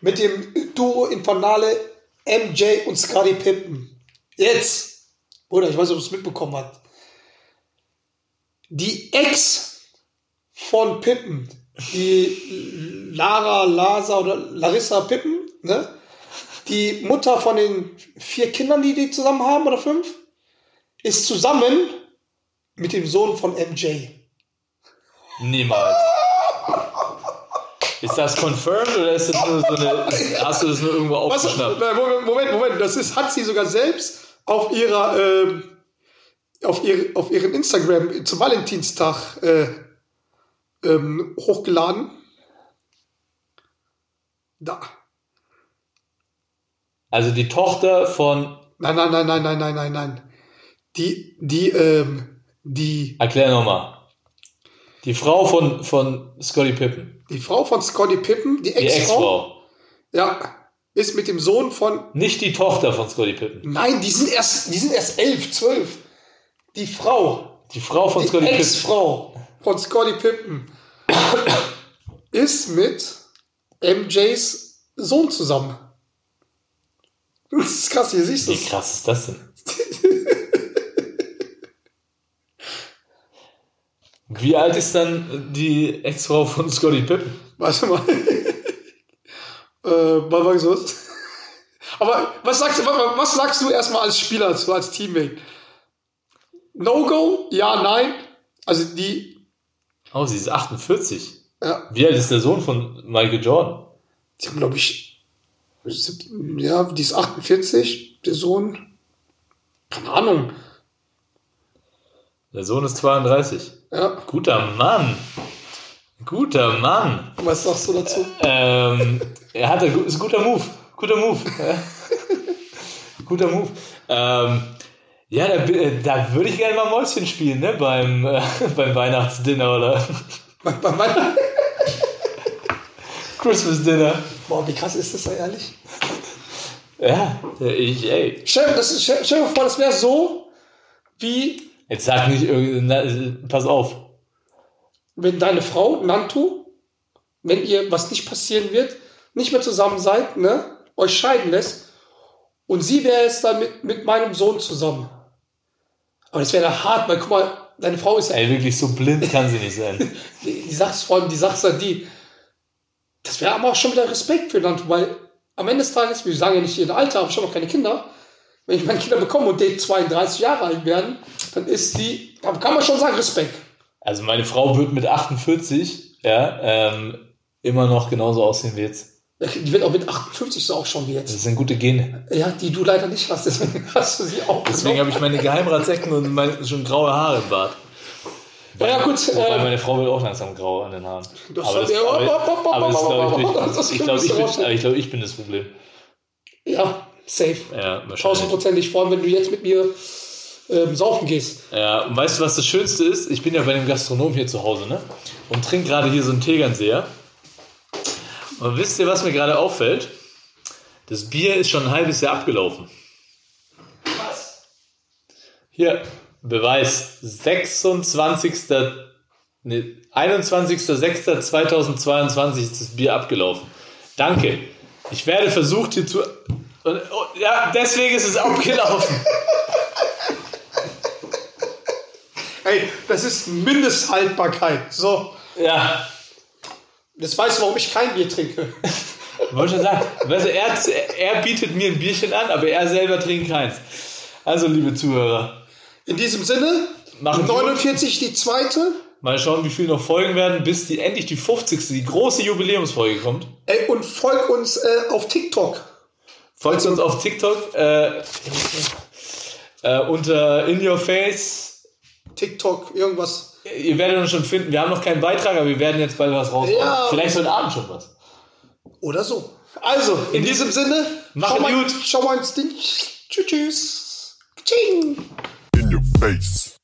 Mit dem Duo Infernale MJ und Scottie Pippen. Jetzt, Bruder, ich weiß nicht, ob du es mitbekommen hast. Die Ex von Pippen, die Lara, Lasa oder Larissa Pippen, ne? Die Mutter von den vier Kindern, die die zusammen haben, oder fünf, ist zusammen mit dem Sohn von MJ. Niemals. Ist das confirmed oder ist das nur so eine. Hast du das nur irgendwo Was, aufgeschnappt? Nein, Moment, Moment, Moment. Das ist, hat sie sogar selbst auf ihrer, ähm, auf, ihr, auf ihren Instagram zum Valentinstag äh, ähm, hochgeladen. Da. Also die Tochter von. Nein, nein, nein, nein, nein, nein, nein, nein. Die, die, ähm, die, Erklär nochmal. Die Frau von, von Scottie Pippen. die Frau von Scottie Pippen, die Die Ex-Frau, Ex-Frau. ja, ist mit dem Sohn von Nicht die Tochter von Scottie Pippen. Nein, die sind erst, die sind erst elf, zwölf. Die Frau, Die Frau von die Scottie Pippen. Ex-Frau von Scottie Pippen ist mit MJs Sohn zusammen. Das ist krass, hier siehst du Wie krass ist das denn? Wie alt ist dann die Ex-Frau von Scottie Pippen? Warte mal. äh, mal was los. Aber was sagst was sagst du erstmal als Spieler, so als Teammate? No-Go? Ja, nein. Also die, Oh, sie ist 48. ja, Wie alt ist der Sohn von Michael Jordan? Die haben, glaube ich, ja, die ist 48, der Sohn. Keine Ahnung. Der Sohn ist 32. Ja, Guter Mann. Guter Mann. was sagst du dazu? Ähm, er hat ist ein guter Move. Guter Move. Guter Move. Ähm, ja, da, da würde ich gerne mal Mäuschen spielen, ne? Beim, äh, beim Weihnachtsdinner oder Bei- bei meiner- Christmas Dinner. Boah, wie krass ist das da ehrlich? Ja, ich, ey. Stell, das ist, stell, stell dir vor, das wäre so, wie Jetzt sag nicht, irgend- na, pass auf. wenn deine Frau, Nantu, wenn ihr was nicht passieren wird, nicht mehr zusammen seid, ne, euch scheiden lässt und sie wäre jetzt dann mit, mit meinem Sohn zusammen. Aber das wäre ja hart, weil guck mal, deine Frau ist ja Ey, wirklich so blind kann sie nicht sein. die, die ist vor allem, die ist ja die, das wäre aber auch schon wieder Respekt für Land, weil am Ende des Tages, wir sagen ja nicht ihr Alter, aber habe noch keine Kinder. Wenn ich meine Kinder bekomme und die 32 Jahre alt werden, dann ist die, da kann man schon sagen, Respekt. Also meine Frau wird mit 48 ja, ähm, immer noch genauso aussehen wie jetzt. Die wird auch mit 58 so ausschauen wie jetzt. Das sind gute Gene. Ja, die du leider nicht hast, deswegen hast du sie auch. Deswegen habe ich meine Geheimratsecken und meine, schon graue Haare im Bart. Ja, ja, gut. Wobei Äh, meine Frau wird auch langsam grau an den Haaren. Das aber das, aber, aber das glaube ich nicht. Ich glaube, ich, bin, ich, glaube, ich bin das Problem. ja, safe. Ja. Tausendprozentig, vor allem wenn du jetzt mit mir ähm, saufen gehst. Ja, und weißt du, was das Schönste ist? Ich bin ja bei dem Gastronom hier zu Hause, ne? Und trinke gerade hier so einen Tegernseher. Und wisst ihr, was mir gerade auffällt? Das Bier ist schon ein halbes Jahr abgelaufen. Was? Hier, Beweis. 26. Nee, 21.06.2022 ist das Bier abgelaufen. Danke. Ich werde versucht hier zu. Und, oh, ja, deswegen ist es abgelaufen. Ey, das ist Mindesthaltbarkeit. So, Ja. jetzt weißt du, warum ich kein Bier trinke. Wollte schon sagen, weißt du, er, er bietet mir ein Bierchen an, aber er selber trinkt keins. Also, liebe Zuhörer, In diesem Sinne, Machen wir. 49 die zweite. mal schauen, wie viele noch folgen werden, bis die endlich die 50. die große Jubiläumsfolge kommt. Ey, und folg uns äh, auf TikTok. Folgt uns auf TikTok äh, äh, unter In Your Face. TikTok, irgendwas. Ihr werdet uns schon finden. Wir haben noch keinen Beitrag, aber wir werden jetzt bald was raushauen. Ja. Vielleicht heute Abend schon was. Oder so. Also, in diesem Sinne, Macht schau mal, gut. schau mal ins Ding. Tschüss, tschüss. Tsching. In your face.